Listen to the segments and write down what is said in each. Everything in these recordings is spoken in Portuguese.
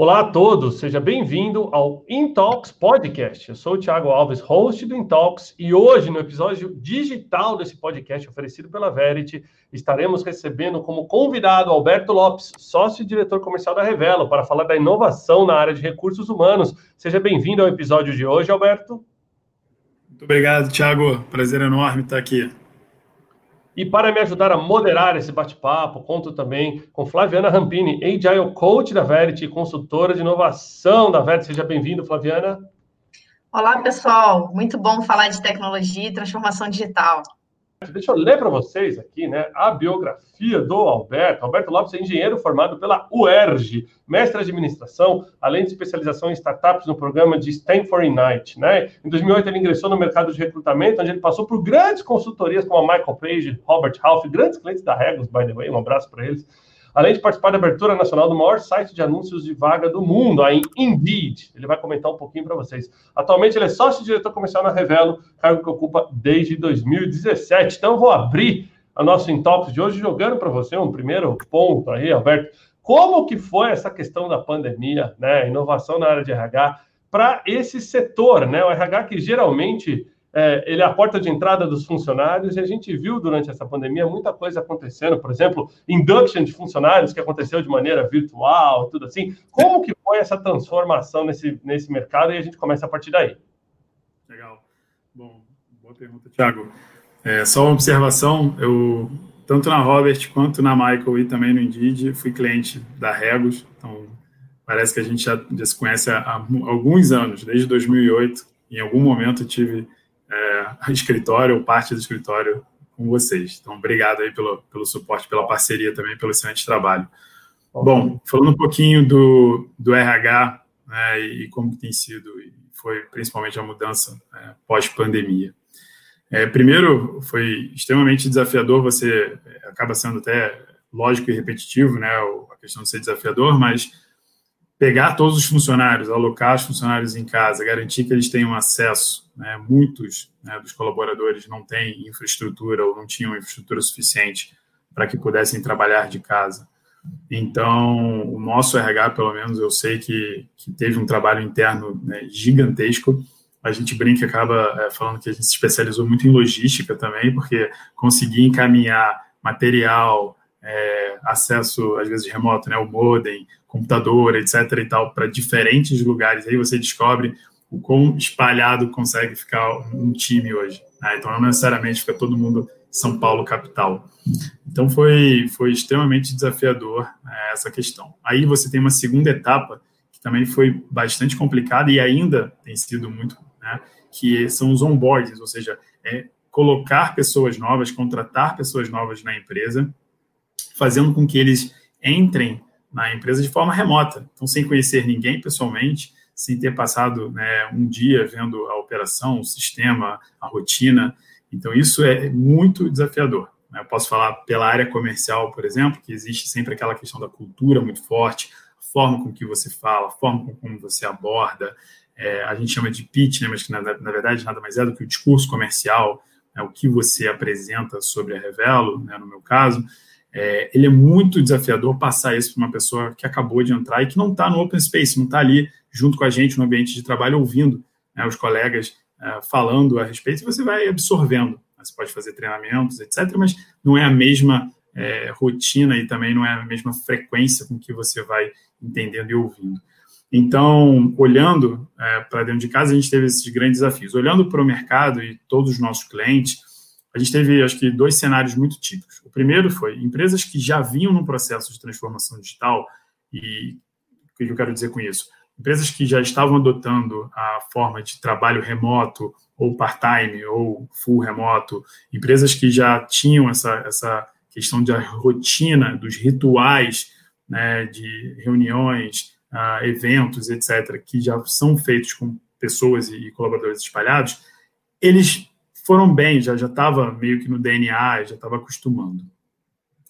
Olá a todos, seja bem-vindo ao Intalks Podcast. Eu sou o Thiago Alves, host do Intalks, e hoje, no episódio digital desse podcast oferecido pela Verity, estaremos recebendo como convidado Alberto Lopes, sócio e diretor comercial da Revelo, para falar da inovação na área de recursos humanos. Seja bem-vindo ao episódio de hoje, Alberto. Muito obrigado, Thiago. Prazer enorme estar aqui. E para me ajudar a moderar esse bate-papo, conto também com Flaviana Rampini, Agile Coach da Verity, consultora de inovação da Verity. Seja bem-vindo, Flaviana. Olá, pessoal. Muito bom falar de tecnologia e transformação digital. Deixa eu ler para vocês aqui, né, a biografia do Alberto. Alberto Lopes é engenheiro formado pela UERJ, mestre em administração, além de especialização em startups no programa de Stanford Ignite, né? Em 2008 ele ingressou no mercado de recrutamento, onde ele passou por grandes consultorias como a Michael Page, Robert Half, grandes clientes da Regos, by the way, um abraço para eles além de participar da abertura nacional do maior site de anúncios de vaga do mundo, a Indeed. Ele vai comentar um pouquinho para vocês. Atualmente ele é sócio diretor comercial na Revelo, cargo que ocupa desde 2017. Então vou abrir a nosso Intox de hoje jogando para você um primeiro ponto aí, Alberto. Como que foi essa questão da pandemia, né, inovação na área de RH para esse setor, né, o RH que geralmente é, ele é a porta de entrada dos funcionários e a gente viu durante essa pandemia muita coisa acontecendo, por exemplo, induction de funcionários que aconteceu de maneira virtual, tudo assim. Como que foi essa transformação nesse, nesse mercado e a gente começa a partir daí? Legal. Bom, boa pergunta, Thiago. É, só uma observação, eu tanto na Robert quanto na Michael e também no Indeed fui cliente da Regos, então parece que a gente já, já se conhece há, há alguns anos, desde 2008. Em algum momento tive é, escritório ou parte do escritório com vocês. Então, obrigado aí pelo, pelo suporte, pela parceria também, pelo excelente trabalho. Bom, falando um pouquinho do, do RH né, e como tem sido, e foi principalmente a mudança é, pós-pandemia. É, primeiro, foi extremamente desafiador, você acaba sendo até lógico e repetitivo, né, a questão de ser desafiador, mas pegar todos os funcionários, alocar os funcionários em casa, garantir que eles tenham acesso. Né? Muitos né, dos colaboradores não têm infraestrutura ou não tinham infraestrutura suficiente para que pudessem trabalhar de casa. Então, o nosso RH, pelo menos, eu sei que, que teve um trabalho interno né, gigantesco. A gente brinca acaba é, falando que a gente se especializou muito em logística também, porque conseguir encaminhar material, é, acesso, às vezes remoto, né, o modem, computador, etc. e tal, para diferentes lugares. Aí você descobre o quão espalhado consegue ficar um time hoje. Né? Então, não necessariamente fica todo mundo São Paulo capital. Então, foi, foi extremamente desafiador né, essa questão. Aí você tem uma segunda etapa que também foi bastante complicada e ainda tem sido muito, né, que são os onboards, ou seja, é colocar pessoas novas, contratar pessoas novas na empresa, fazendo com que eles entrem na empresa de forma remota, então sem conhecer ninguém pessoalmente, sem ter passado né, um dia vendo a operação, o sistema, a rotina. Então isso é muito desafiador. Né? Eu posso falar pela área comercial, por exemplo, que existe sempre aquela questão da cultura muito forte, a forma com que você fala, a forma com como você aborda. É, a gente chama de pitch, né, mas que na, na, verdade nada mais é do que o discurso comercial, né, o que você apresenta sobre a Revelo, né, no meu caso é, ele é muito desafiador passar isso para uma pessoa que acabou de entrar e que não está no open space, não está ali junto com a gente no ambiente de trabalho, ouvindo né, os colegas é, falando a respeito, e você vai absorvendo. Você pode fazer treinamentos, etc., mas não é a mesma é, rotina e também não é a mesma frequência com que você vai entendendo e ouvindo. Então, olhando é, para dentro de casa, a gente teve esses grandes desafios. Olhando para o mercado e todos os nossos clientes, a gente teve, acho que, dois cenários muito típicos. O primeiro foi empresas que já vinham num processo de transformação digital, e o que eu quero dizer com isso? Empresas que já estavam adotando a forma de trabalho remoto, ou part-time, ou full remoto, empresas que já tinham essa, essa questão da rotina, dos rituais né, de reuniões, uh, eventos, etc., que já são feitos com pessoas e colaboradores espalhados, eles foram bem, já estava meio que no DNA, já estava acostumando.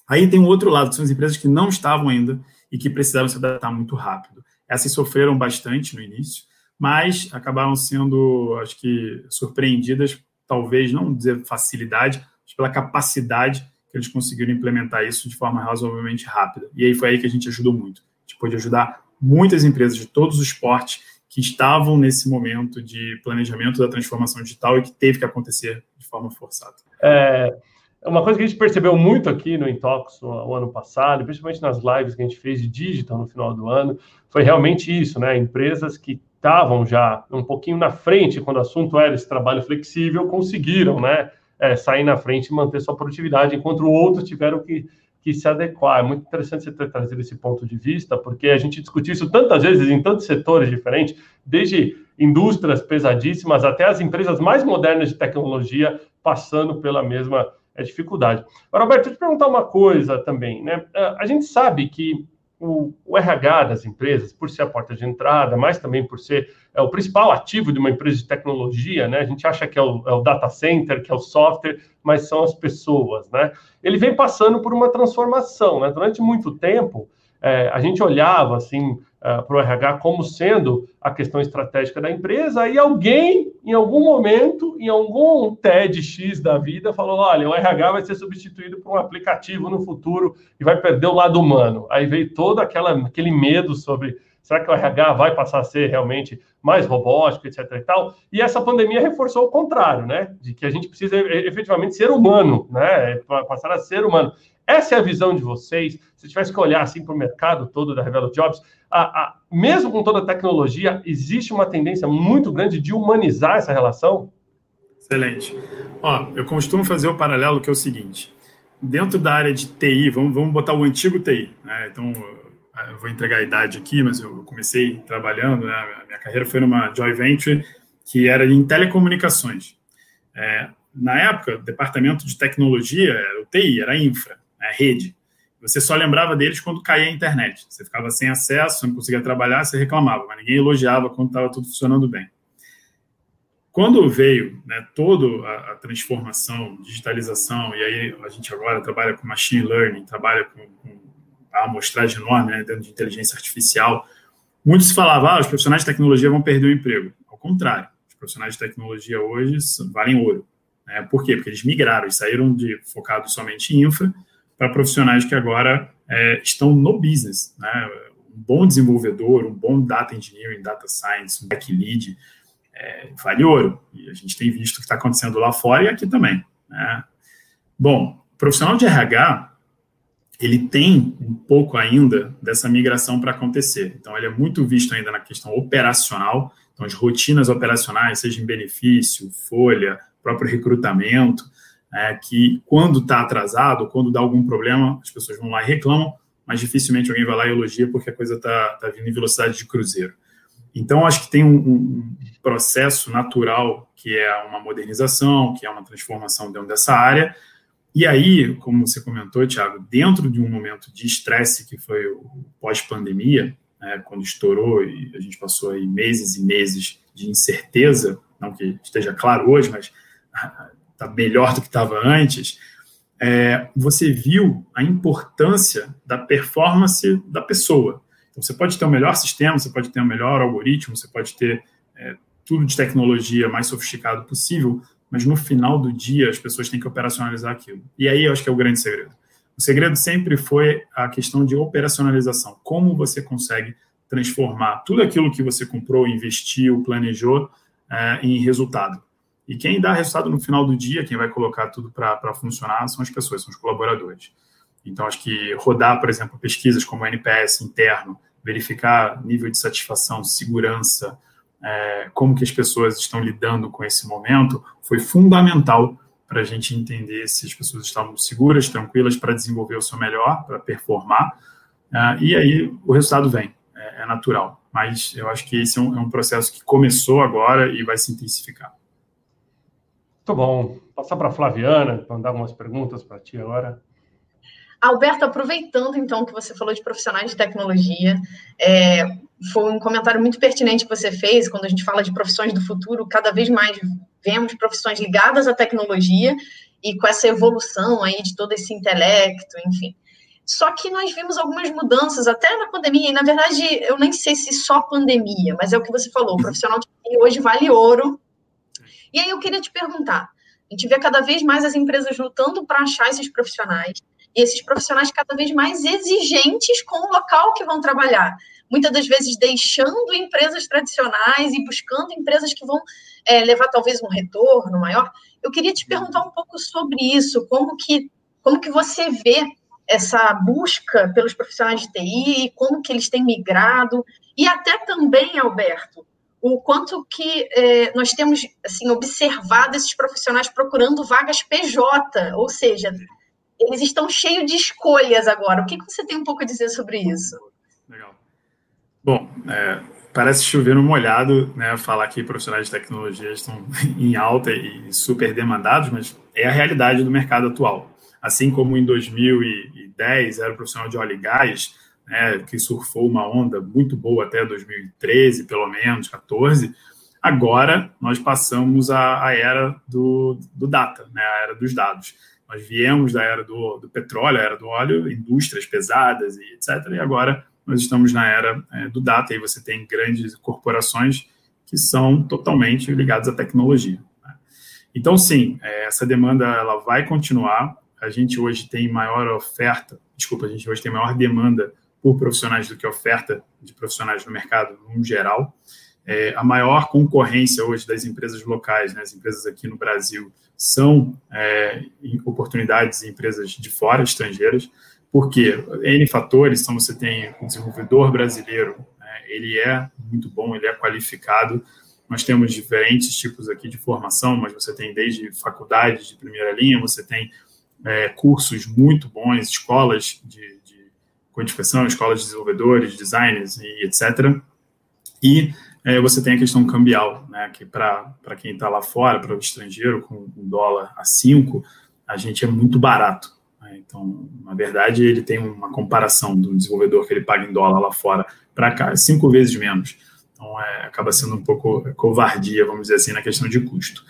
Aí tem um outro lado, que são as empresas que não estavam ainda e que precisaram se adaptar muito rápido. Essas sofreram bastante no início, mas acabaram sendo, acho que, surpreendidas, talvez não dizer facilidade, mas pela capacidade que eles conseguiram implementar isso de forma razoavelmente rápida. E aí foi aí que a gente ajudou muito. A gente pôde ajudar muitas empresas de todos os portes que estavam nesse momento de planejamento da transformação digital e que teve que acontecer de forma forçada. É, uma coisa que a gente percebeu muito aqui no Intox no ano passado, principalmente nas lives que a gente fez de digital no final do ano, foi realmente isso, né? Empresas que estavam já um pouquinho na frente quando o assunto era esse trabalho flexível, conseguiram, né? É, sair na frente e manter sua produtividade, enquanto outros tiveram que, que se adequar. É muito interessante você ter trazido esse ponto de vista, porque a gente discutiu isso tantas vezes em tantos setores diferentes, desde indústrias pesadíssimas até as empresas mais modernas de tecnologia passando pela mesma é, dificuldade. Agora, Roberto, deixa eu te perguntar uma coisa também, né? É, a gente sabe que o, o, RH das empresas, por ser a porta de entrada, mas também por ser é, o principal ativo de uma empresa de tecnologia, né? A gente acha que é o, é o, data center, que é o software, mas são as pessoas, né? Ele vem passando por uma transformação, né? Durante muito tempo, é, a gente olhava assim uh, para o RH como sendo a questão estratégica da empresa, e alguém, em algum momento, em algum TEDx da vida, falou: olha, o RH vai ser substituído por um aplicativo no futuro e vai perder o lado humano. Aí veio todo aquela, aquele medo sobre será que o RH vai passar a ser realmente mais robótico, etc. e tal. E essa pandemia reforçou o contrário, né? De que a gente precisa efetivamente ser humano, né? Passar a ser humano. Essa é a visão de vocês. Se tivesse que olhar assim para o mercado todo da Revelo Jobs, a, a, mesmo com toda a tecnologia, existe uma tendência muito grande de humanizar essa relação? Excelente. Ó, eu costumo fazer o paralelo que é o seguinte: dentro da área de TI, vamos, vamos botar o antigo TI. Né? Então, eu vou entregar a idade aqui, mas eu comecei trabalhando, né? a minha carreira foi numa joint venture que era em telecomunicações. É, na época, o departamento de tecnologia era o TI, era infra rede. Você só lembrava deles quando caía a internet. Você ficava sem acesso, não conseguia trabalhar, você reclamava, mas ninguém elogiava quando estava tudo funcionando bem. Quando veio né, toda a, a, transformação, digitalização, e aí a gente agora trabalha com machine learning, trabalha com, com a amostragem enorme né, dentro de inteligência artificial, muitos falavam, ah, os profissionais de tecnologia vão perder o emprego. Ao contrário, os profissionais de tecnologia hoje valem ouro. Né? Por quê? Porque eles migraram, eles saíram de focados somente em infra para profissionais que agora é, estão no business, né? Um bom desenvolvedor, um bom data engineering, data science, um tech lead, é, vale ouro. E a gente tem visto o que está acontecendo lá fora e aqui também. Né? Bom, profissional de RH, ele tem um pouco ainda dessa migração para acontecer. Então, ele é muito visto ainda na questão operacional, então as rotinas operacionais, seja em benefício, folha, próprio recrutamento, é, que quando está atrasado, quando dá algum problema, as pessoas vão lá e reclamam, mas dificilmente alguém vai lá e elogia porque a coisa está tá vindo em velocidade de cruzeiro. Então, acho que tem um, um, processo natural que é uma modernização, que é uma transformação dentro dessa área. E aí, como você comentou, Tiago, dentro de um momento de estresse que foi o pós-pandemia, né, quando estourou e a gente passou aí meses e meses de incerteza, não que esteja claro hoje, mas está melhor do que estava antes, é, você viu a importância da performance da pessoa. Então, você pode ter o melhor sistema, você pode ter o melhor algoritmo, você pode ter é, tudo de tecnologia mais sofisticado possível, mas no final do dia as pessoas têm que operacionalizar aquilo. E aí eu acho que é o grande segredo. O segredo sempre foi a questão de operacionalização. Como você consegue transformar tudo aquilo que você comprou, investiu, planejou é, em resultado. E quem dá resultado no final do dia, quem vai colocar tudo para funcionar, são as pessoas, são os colaboradores. Então, acho que rodar, por exemplo, pesquisas como o NPS interno, verificar nível de satisfação, segurança, é, como que as pessoas estão lidando com esse momento, foi fundamental para a gente entender se as pessoas estavam seguras, tranquilas para desenvolver o seu melhor, para performar. Uh, e aí o resultado vem, é, é, natural. Mas eu acho que esse é um, é um processo que começou agora e vai se intensificar. Muito bom. Passar para a Flaviana, mandar algumas perguntas para ti agora. Alberto, aproveitando então que você falou de profissionais de tecnologia, é, foi um comentário muito pertinente que você fez quando a gente fala de profissões do futuro. Cada vez mais vemos profissões ligadas à tecnologia e com essa evolução aí de todo esse intelecto, enfim. Só que nós vimos algumas mudanças até na pandemia, e na verdade eu nem sei se só pandemia, mas é o que você falou, o profissional de hoje vale ouro e aí eu queria te perguntar: a gente vê cada vez mais as empresas lutando para achar esses profissionais. e esses profissionais cada vez mais exigentes com o local que vão trabalhar. Muitas das vezes deixando empresas tradicionais e buscando empresas que vão é, levar talvez um retorno maior. Eu queria te perguntar um pouco sobre isso, como que, como que você vê essa busca pelos profissionais de TI, como que eles têm migrado, e até também, Alberto, o quanto que é, nós temos assim observado esses profissionais procurando vagas PJ, ou seja, eles estão cheios de escolhas agora. O que, que você tem um pouco a dizer sobre isso? Legal. Bom, é, parece chover no molhado, né? Falar que profissionais de tecnologia estão em alta e super demandados, mas é a realidade do mercado atual. Assim como em 2010 era profissional de óleo e gás, né, que surfou uma onda muito boa até 2013, pelo menos, 14, agora nós passamos a, a era do, do data, né, a era dos dados. Nós viemos da era do, do petróleo, a era do óleo, indústrias pesadas e etc. E agora nós estamos na era é, do data e você tem grandes corporações que são totalmente ligadas à tecnologia. Né? Então, sim, é, essa demanda ela vai continuar. A gente hoje tem maior oferta, desculpa, a gente hoje tem maior demanda por profissionais do que oferta de profissionais no mercado no geral. É, a maior concorrência hoje das empresas locais, né, as empresas aqui no Brasil, são é, oportunidades em empresas de fora, estrangeiras, porque N fatores, então você tem o desenvolvedor brasileiro, né, ele é muito bom, ele é qualificado, nós temos diferentes tipos aqui de formação, mas você tem desde faculdades de primeira linha, você tem é, cursos muito bons, escolas de, codificação, escolas de desenvolvedores, designers e etc. E é, você tem a questão cambial, né, que para quem está lá fora, para o estrangeiro, com um dólar a 5, a gente é muito barato. Né? Então, na verdade, ele tem uma comparação do desenvolvedor que ele paga em dólar lá fora para cá, cinco vezes menos. Então, é, acaba sendo um pouco covardia, vamos dizer assim, na questão de custo.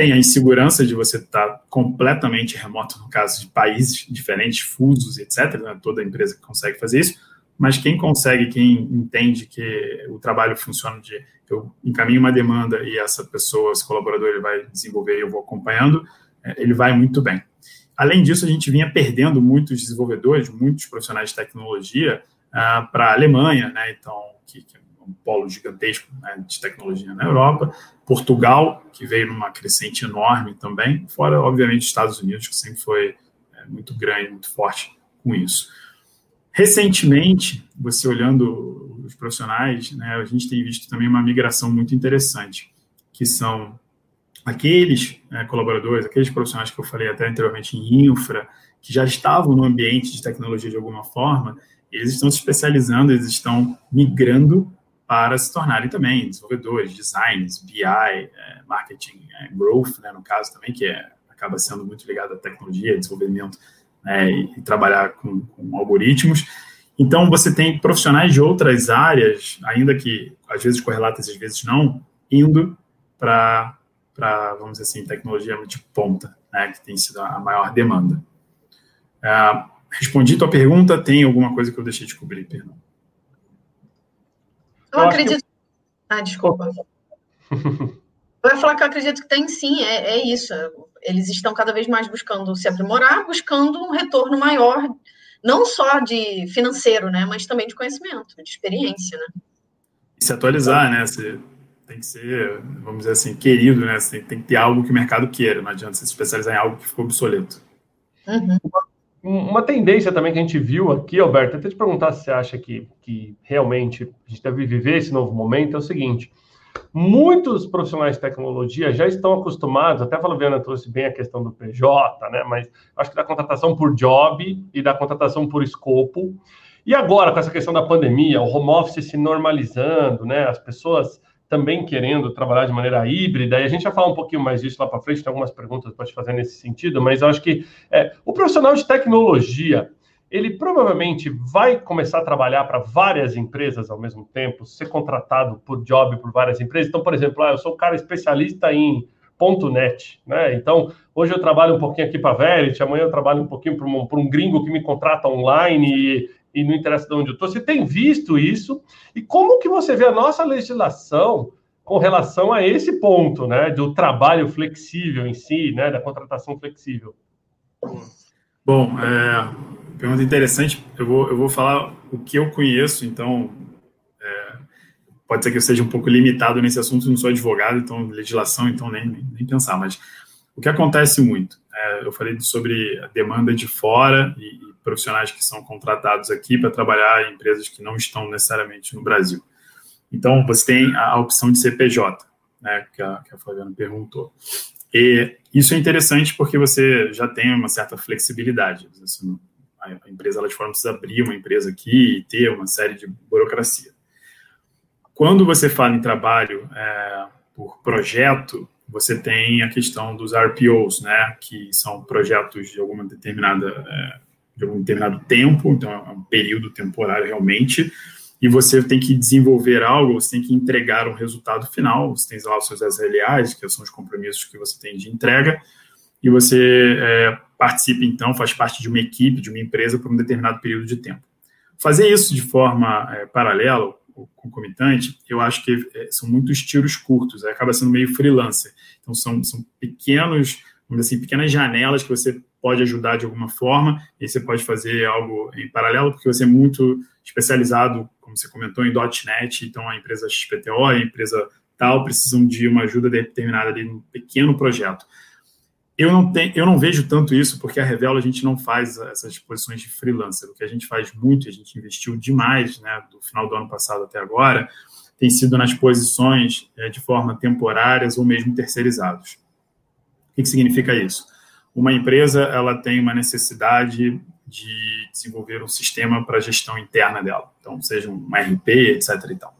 Tem a insegurança de você estar completamente remoto, no caso de países diferentes, fusos, etc. Né? Toda empresa que consegue fazer isso. Mas quem consegue, quem entende que o trabalho funciona de eu encaminho uma demanda e essa pessoa, esse colaborador, ele vai desenvolver e eu vou acompanhando, é, ele vai muito bem. Além disso, a gente vinha perdendo muitos desenvolvedores, muitos profissionais de tecnologia uh, para a Alemanha, né? Então, que, que um polo gigantesco né, de tecnologia na Europa, Portugal, que veio numa crescente enorme também, fora, obviamente, Estados Unidos, que sempre foi é, muito grande, muito forte com isso. Recentemente, você olhando os profissionais, né, a gente tem visto também uma migração muito interessante, que são aqueles né, colaboradores, aqueles profissionais que eu falei até anteriormente em infra, que já estavam no ambiente de tecnologia de alguma forma, eles estão se especializando, eles estão migrando para se tornarem também desenvolvedores, designers, BI, é, marketing, é, growth, né, no caso também, que é, acaba sendo muito ligado à tecnologia, desenvolvimento né, e, e, trabalhar com, com, algoritmos. Então, você tem profissionais de outras áreas, ainda que às vezes correlatas, às vezes não, indo para, vamos dizer assim, tecnologia de ponta, né, que tem sido a maior demanda. Uh, respondi tua pergunta, tem alguma coisa que eu deixei de cobrir, perdão? Eu, acredito. Que... Ah, desculpa. eu ia falar que eu acredito que tem sim, é, é isso. Eles estão cada vez mais buscando se aprimorar, buscando um retorno maior, não só de financeiro, né, mas também de conhecimento, de experiência, né? E se atualizar, né? Você tem que ser, vamos dizer assim, querido, né? Você tem que ter algo que o mercado queira, não adianta se especializar em algo que ficou obsoleto. Uhum. Uma tendência também que a gente viu aqui, Alberto, até te perguntar se você acha que, que realmente a gente deve viver esse novo momento, é o seguinte: muitos profissionais de tecnologia já estão acostumados, até a Flaviana trouxe bem a questão do PJ, né? Mas acho que da contratação por job e da contratação por escopo. E agora, com essa questão da pandemia, o home office se normalizando, né? As pessoas também querendo trabalhar de maneira híbrida, e a gente vai falar um pouquinho mais disso lá para frente, tem algumas perguntas para te fazer nesse sentido, mas eu acho que é, o profissional de tecnologia, ele provavelmente vai começar a trabalhar para várias empresas ao mesmo tempo, ser contratado por job por várias empresas. Então, por exemplo, ah, eu sou um cara especialista em .net, né? Então, hoje eu trabalho um pouquinho aqui para a Verity, amanhã eu trabalho um pouquinho para um, um, gringo que me contrata online e, e não interessa de onde eu estou. Você tem visto isso? E como que você vê a nossa legislação com relação a esse ponto, né, do trabalho flexível em si, né, da contratação flexível? Bom, é, pergunta interessante. Eu vou, eu vou falar o que eu conheço, então é, pode ser que eu seja um pouco limitado nesse assunto, não sou advogado, então legislação, então nem, nem, nem pensar, mas o que acontece muito, é, eu falei sobre a demanda de fora e, profissionais que são contratados aqui para trabalhar em empresas que não estão necessariamente no Brasil. Então, você tem a, opção de CPJ, né, que a, que a Flaviana perguntou. E isso é interessante porque você já tem uma certa flexibilidade. Assim, a empresa lá de fora precisa abrir uma empresa aqui e ter uma série de burocracia. Quando você fala em trabalho é, por projeto, você tem a questão dos RPOs, né, que são projetos de alguma determinada é, de algum determinado tempo, então é um período temporário realmente, e você tem que desenvolver algo, você tem que entregar um resultado final, você tem lá os seus SLAs, que são os compromissos que você tem de entrega, e você é, participa, então, faz parte de uma equipe, de uma empresa por um determinado período de tempo. Fazer isso de forma é, paralela, ou concomitante, eu acho que é, são muitos tiros curtos, acaba sendo meio freelancer. Então, são, são pequenos, assim, pequenas janelas que você pode ajudar de alguma forma, e você pode fazer algo em paralelo, porque você é muito especializado, como você comentou, em .NET, então a empresa XPTO, a empresa tal, precisam de uma ajuda determinada ali num pequeno projeto. Eu não, tenho, eu não vejo tanto isso, porque a Revelo a gente não faz essas posições de freelancer. O que a gente faz muito, a gente investiu demais, né, do final do ano passado até agora, tem sido nas posições é, de forma temporárias ou mesmo terceirizados. O que, que significa isso? Uma empresa ela tem uma necessidade de desenvolver um sistema para gestão interna dela, então seja um RP, etc. E, tal.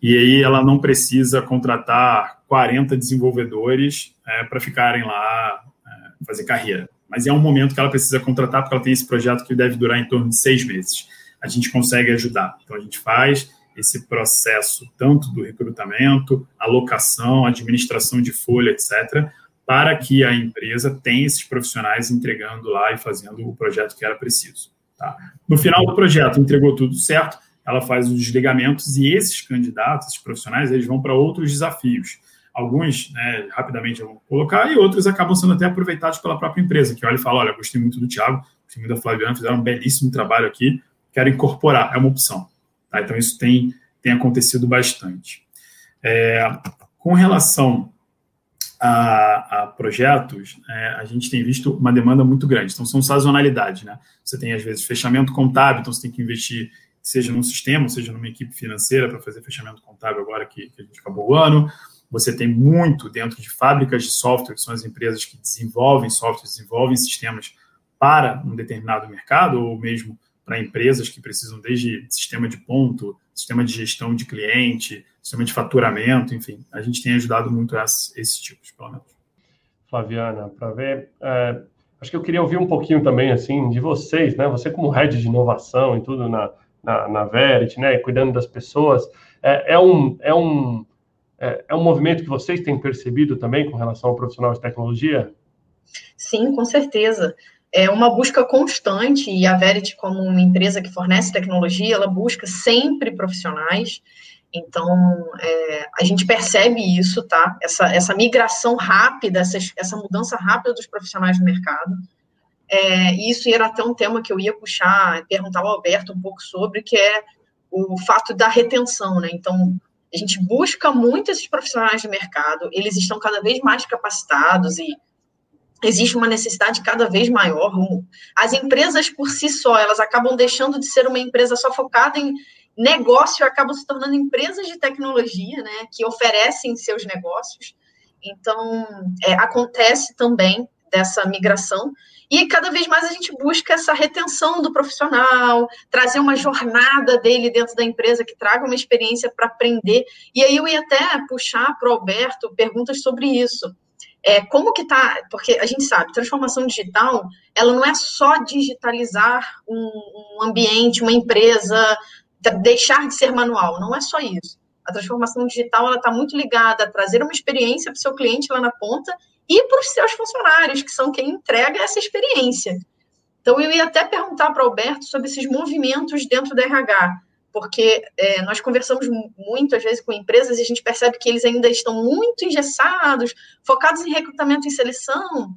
e aí ela não precisa contratar 40 desenvolvedores é, para ficarem lá é, fazer carreira, mas é um momento que ela precisa contratar porque ela tem esse projeto que deve durar em torno de seis meses. A gente consegue ajudar, então a gente faz esse processo tanto do recrutamento, alocação, administração de folha, etc., para que a empresa tenha esses profissionais entregando lá e fazendo o projeto que era preciso. Tá? No final do projeto, entregou tudo certo, ela faz os desligamentos e esses candidatos, esses profissionais, eles vão para outros desafios. Alguns, né, rapidamente vou colocar, e outros acabam sendo até aproveitados pela própria empresa, que olha e fala, olha, gostei muito do Thiago, gostei muito da Flaviana, fizeram um belíssimo trabalho aqui, quero incorporar, é uma opção. Tá? Então, isso tem, tem acontecido bastante. É, com relação a, a projetos, é, a gente tem visto uma demanda muito grande. Então, são sazonalidades, né? Você tem, às vezes, fechamento contábil, então você tem que investir, seja num sistema, seja numa equipe financeira para fazer fechamento contábil agora que, que a gente acabou o ano. Você tem muito dentro de fábricas de software, que são as empresas que desenvolvem software, desenvolvem sistemas para um determinado mercado, ou mesmo para empresas que precisam desde sistema de ponto, sistema de gestão de cliente, de faturamento, enfim, a gente tem ajudado muito esses, esses tipos, pelo menos. Flaviana, para ver, é, acho que eu queria ouvir um pouquinho também, assim, de vocês, né? Você como head de inovação e tudo na, na, na Verity, né? Cuidando das pessoas, é, é um, é, um, é, é um movimento que vocês têm percebido também com relação ao profissional de tecnologia? Sim, com certeza é uma busca constante e a Verity, como uma empresa que fornece tecnologia, ela busca sempre profissionais. Então, é, a gente percebe isso, tá? Essa, essa migração rápida, essa, essa mudança rápida dos profissionais no mercado. É, isso era até um tema que eu ia puxar, perguntar ao Alberto um pouco sobre, que é o fato da retenção, né? Então, a gente busca muito esses profissionais de mercado, eles estão cada vez mais capacitados e existe uma necessidade cada vez maior. As empresas por si só, elas acabam deixando de ser uma empresa só focada em negócio, acabam se tornando empresas de tecnologia, né, que oferecem seus negócios. Então, é, acontece também dessa migração e cada vez mais a gente busca essa retenção do profissional, trazer uma jornada dele dentro da empresa que traga uma experiência para aprender. E aí eu ia até puxar para o Alberto perguntas sobre isso é, como que está, porque a gente sabe, transformação digital, ela não é só digitalizar um, um ambiente, uma empresa, deixar de ser manual, não é só isso. A transformação digital, ela está muito ligada a trazer uma experiência para o seu cliente lá na ponta e para os seus funcionários, que são quem entrega essa experiência. Então, eu ia até perguntar para o Alberto sobre esses movimentos dentro da RH porque é, nós conversamos muito, às vezes, com empresas e a gente percebe que eles ainda estão muito engessados, focados em recrutamento e seleção,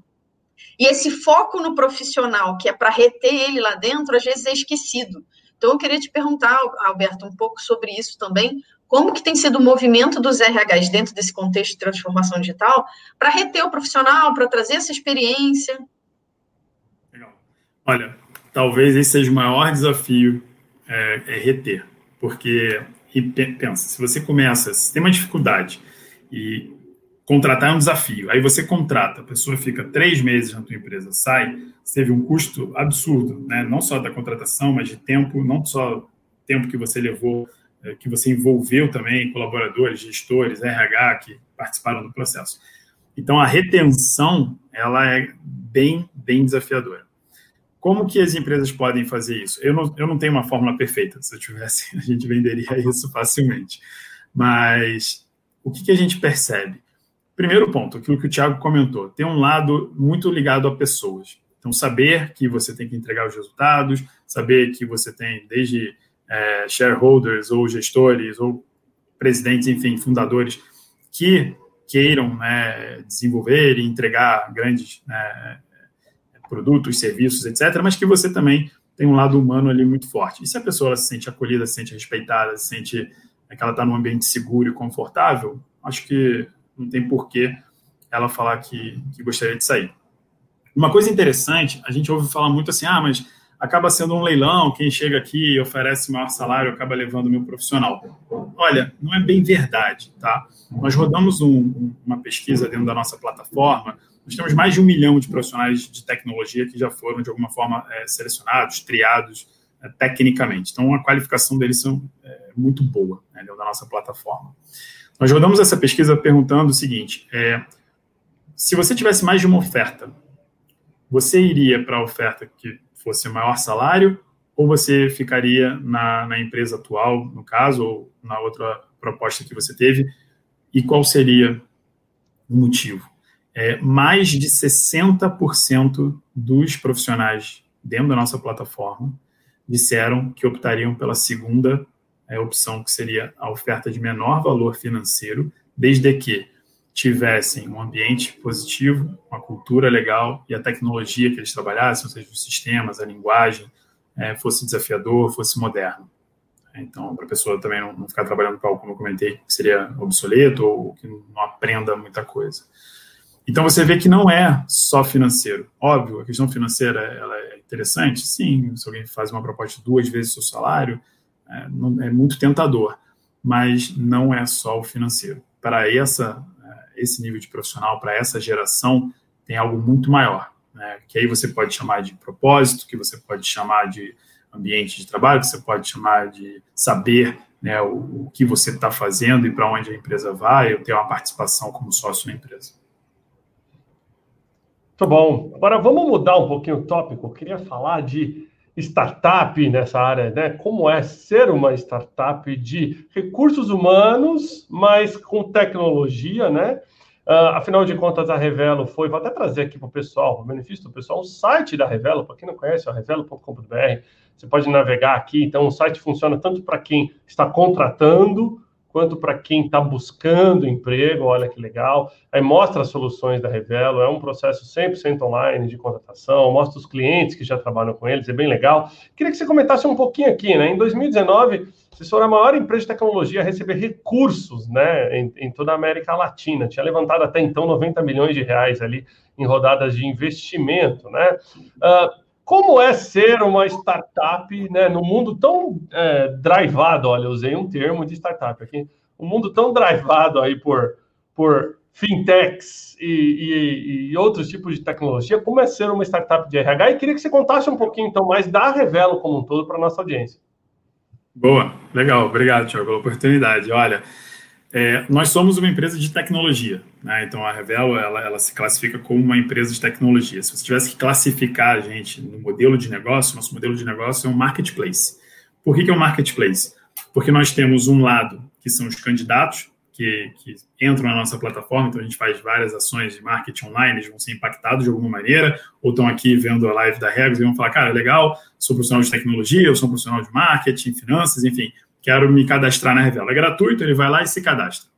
E esse foco no profissional, que é para reter ele lá dentro, às vezes é esquecido. Então, eu queria te perguntar, Alberto, um pouco sobre isso também. Como que tem sido o movimento dos RHs dentro desse contexto de transformação digital para reter o profissional, para trazer essa experiência? Legal. Olha, talvez esse seja o maior desafio, é, é reter. Porque, pensa, se você começa, se tem uma dificuldade e contratar é um desafio. Aí você contrata, a pessoa fica três meses na tua empresa, sai, teve um custo absurdo, né? não só da contratação, mas de tempo, não só tempo que você levou, é, que você envolveu também colaboradores, gestores, RH que participaram do processo. Então a retenção ela é bem, bem desafiadora. Como que as empresas podem fazer isso? Eu não, eu não tenho uma fórmula perfeita. Se eu tivesse, a gente venderia isso facilmente. Mas o que, que a gente percebe? Primeiro ponto, aquilo que o Thiago comentou, tem um lado muito ligado a pessoas. Então, saber que você tem que entregar os resultados, saber que você tem desde é, shareholders ou gestores ou presidentes, enfim, fundadores que queiram né, desenvolver e entregar grandes né, produtos, serviços, etc., mas que você também tem um lado humano ali muito forte. E se a pessoa se sente acolhida, se sente respeitada, se sente que ela está num ambiente seguro e confortável, acho que não tem porquê ela falar que, que gostaria de sair. Uma coisa interessante, a gente ouve falar muito assim, ah, mas acaba sendo um leilão, quem chega aqui e oferece maior salário acaba levando o meu profissional. Olha, não é bem verdade, tá? Nós rodamos um, uma pesquisa dentro da nossa plataforma, nós temos mais de um milhão de profissionais de tecnologia que já foram, de alguma forma, é, selecionados, triados é, tecnicamente. Então, a qualificação deles são, é muito boa né, dentro da nossa plataforma. Nós rodamos essa pesquisa perguntando o seguinte: é, se você tivesse mais de uma oferta, você iria para a oferta que fosse maior salário ou você ficaria na, na empresa atual, no caso, ou na outra proposta que você teve? E qual seria o motivo? É, mais de 60% dos profissionais dentro da nossa plataforma disseram que optariam pela segunda é, opção, que seria a oferta de menor valor financeiro, desde que tivessem um ambiente positivo, uma cultura legal e a tecnologia que eles trabalhassem, ou seja, os sistemas, a linguagem, é, fosse desafiador, fosse moderno. Então, para a pessoa também não, não, ficar trabalhando com algo, como eu comentei, que seria obsoleto ou que não aprenda muita coisa. Então, você vê que não é só financeiro. Óbvio, a questão financeira ela é interessante, sim, se alguém faz uma proposta duas vezes o seu salário, é, é muito tentador, mas não é só o financeiro. Para essa, é, esse nível de profissional, para essa geração, tem algo muito maior, né? que aí você pode chamar de propósito, que você pode chamar de ambiente de trabalho, que você pode chamar de saber né, o, o que você está fazendo e para onde a empresa vai, ou ter uma participação como sócio na empresa. Muito bom. Agora vamos mudar um pouquinho o tópico. Eu queria falar de startup nessa área, né? Como é ser uma startup de recursos humanos, mas com tecnologia, né? Uh, afinal de contas, a Revelo foi, vou até trazer aqui para o pessoal, o benefício do pessoal, o site da Revelo, para quem não conhece, é revelo.com.br, você pode navegar aqui, então o site funciona tanto para quem está contratando, quanto para quem está buscando emprego, olha que legal. Aí mostra as soluções da Revelo, é um processo 100% online de contratação, mostra os clientes que já trabalham com eles, é bem legal. Queria que você comentasse um pouquinho aqui, né? Em 2019, vocês foram a maior empresa de tecnologia a receber recursos, né, em, em toda a América Latina. Tinha levantado até então 90 milhões de reais ali em rodadas de investimento, né? Uh, como é ser uma startup né, no mundo tão é, drivado? Olha, usei um termo de startup aqui. Um mundo tão drivado aí por, por fintechs e, e, e, outros tipos de tecnologia. Como é ser uma startup de RH? E queria que você contasse um pouquinho então mais da Revelo como um todo para a nossa audiência. Boa, legal. Obrigado, Tiago, pela oportunidade. Olha, é, nós somos uma empresa de tecnologia, né? então a Revelo ela, ela, se classifica como uma empresa de tecnologia. Se você tivesse que classificar a gente no modelo de negócio, nosso modelo de negócio é um marketplace. Por que, que é um marketplace? Porque nós temos um lado que são os candidatos que, que, entram na nossa plataforma, então a gente faz várias ações de marketing online, eles vão ser impactados de alguma maneira, ou estão aqui vendo a live da Regos e vão falar, cara, legal, sou profissional de tecnologia, eu sou profissional de marketing, finanças, enfim, quero me cadastrar na Revela. É gratuito, ele vai lá e se cadastra.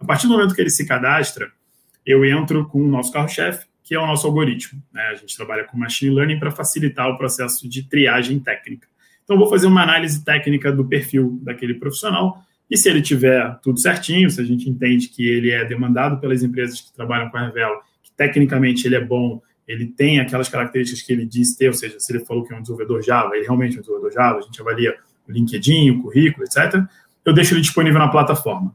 A partir do momento que ele se cadastra, eu entro com o nosso carro-chefe, que é o nosso algoritmo. Né? A gente trabalha com machine learning para facilitar o processo de triagem técnica. Então, vou fazer uma análise técnica do perfil daquele profissional e se ele tiver tudo certinho, se a gente entende que ele é demandado pelas empresas que trabalham com a Revelo, que tecnicamente ele é bom, ele tem aquelas características que ele diz ter, ou seja, se ele falou que é um desenvolvedor Java, ele realmente é um desenvolvedor Java, a gente avalia o LinkedIn, o currículo, etc. Eu deixo ele disponível na plataforma.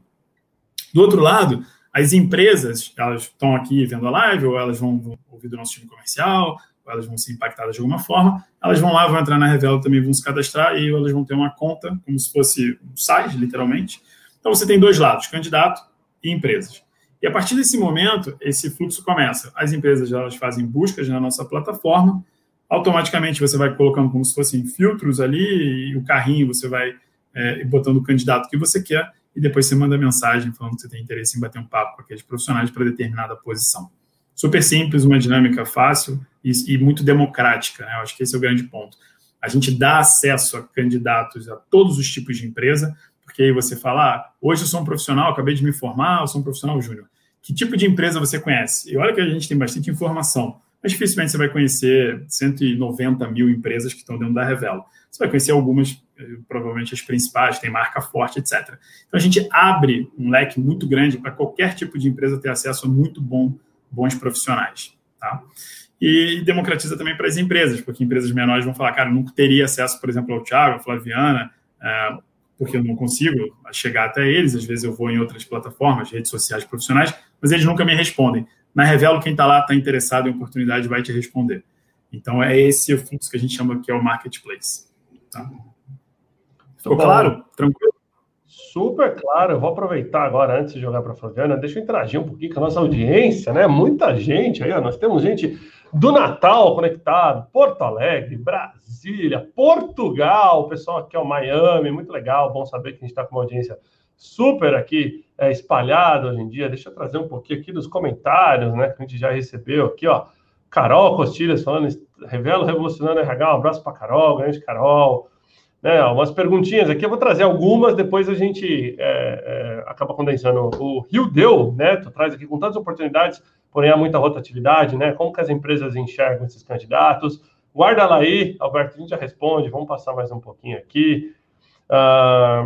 Do outro lado, as empresas, elas estão aqui vendo a live, ou elas vão ouvir do nosso time comercial, ou elas vão ser impactadas de alguma forma, elas vão lá, vão entrar na Revelo também, vão se cadastrar e elas vão ter uma conta, como se fosse um site, literalmente. Então você tem dois lados, candidato e empresas. E a partir desse momento, esse fluxo começa. As empresas elas fazem buscas na nossa plataforma, automaticamente você vai colocando como se fossem filtros ali, e o carrinho você vai é, botando o candidato que você quer, e depois você manda mensagem falando que você tem interesse em bater um papo com aqueles profissionais para determinada posição. Super simples, uma dinâmica fácil e, e muito democrática, né? Eu acho que esse é o grande ponto. A gente dá acesso a candidatos a todos os tipos de empresa, porque aí você fala, ah, hoje eu sou um profissional, acabei de me formar, eu sou um profissional júnior. Que tipo de empresa você conhece? E olha que a gente tem bastante informação, mas dificilmente você vai conhecer 190 mil empresas que estão dentro da Revelo. Você vai conhecer algumas, provavelmente as principais, tem marca forte, etc. Então a gente abre um leque muito grande para qualquer tipo de empresa ter acesso a muito bom, bons profissionais. Tá? E democratiza também para as empresas, porque empresas menores vão falar, cara, eu nunca teria acesso, por exemplo, ao Thiago, à Flaviana, eh, porque eu não consigo chegar até eles. Às vezes eu vou em outras plataformas, redes sociais profissionais, mas eles nunca me respondem. Na Revelo, quem está lá, está interessado em oportunidade, vai te responder. Então, é esse o fluxo que a gente chama que é o marketplace. Tá? Ficou claro? Tranquilo? Super claro. Eu vou aproveitar agora, antes de jogar para a Flaviana, deixa eu interagir um pouquinho com a nossa audiência, né? Muita gente aí, ó. Nós temos gente do Natal conectado, Porto Alegre, Brasília, Portugal, o pessoal aqui, ó, Miami, muito legal, bom saber que a gente está com uma audiência super aqui é, espalhada hoje em dia. Deixa eu trazer um pouquinho aqui dos comentários, né, que a gente já recebeu aqui, ó. Carol Costilhas falando, revelo revolucionando RH, um abraço para Carol, grande Carol. Né, umas perguntinhas aqui, eu vou trazer algumas, depois a gente é, é, acaba condensando. O Rio Deu, né, tu traz aqui com tantas oportunidades, porém há muita rotatividade, né? Como que as empresas enxergam esses candidatos? Guarda lá aí, Alberto, a gente já responde, vamos passar mais um pouquinho aqui. Ah,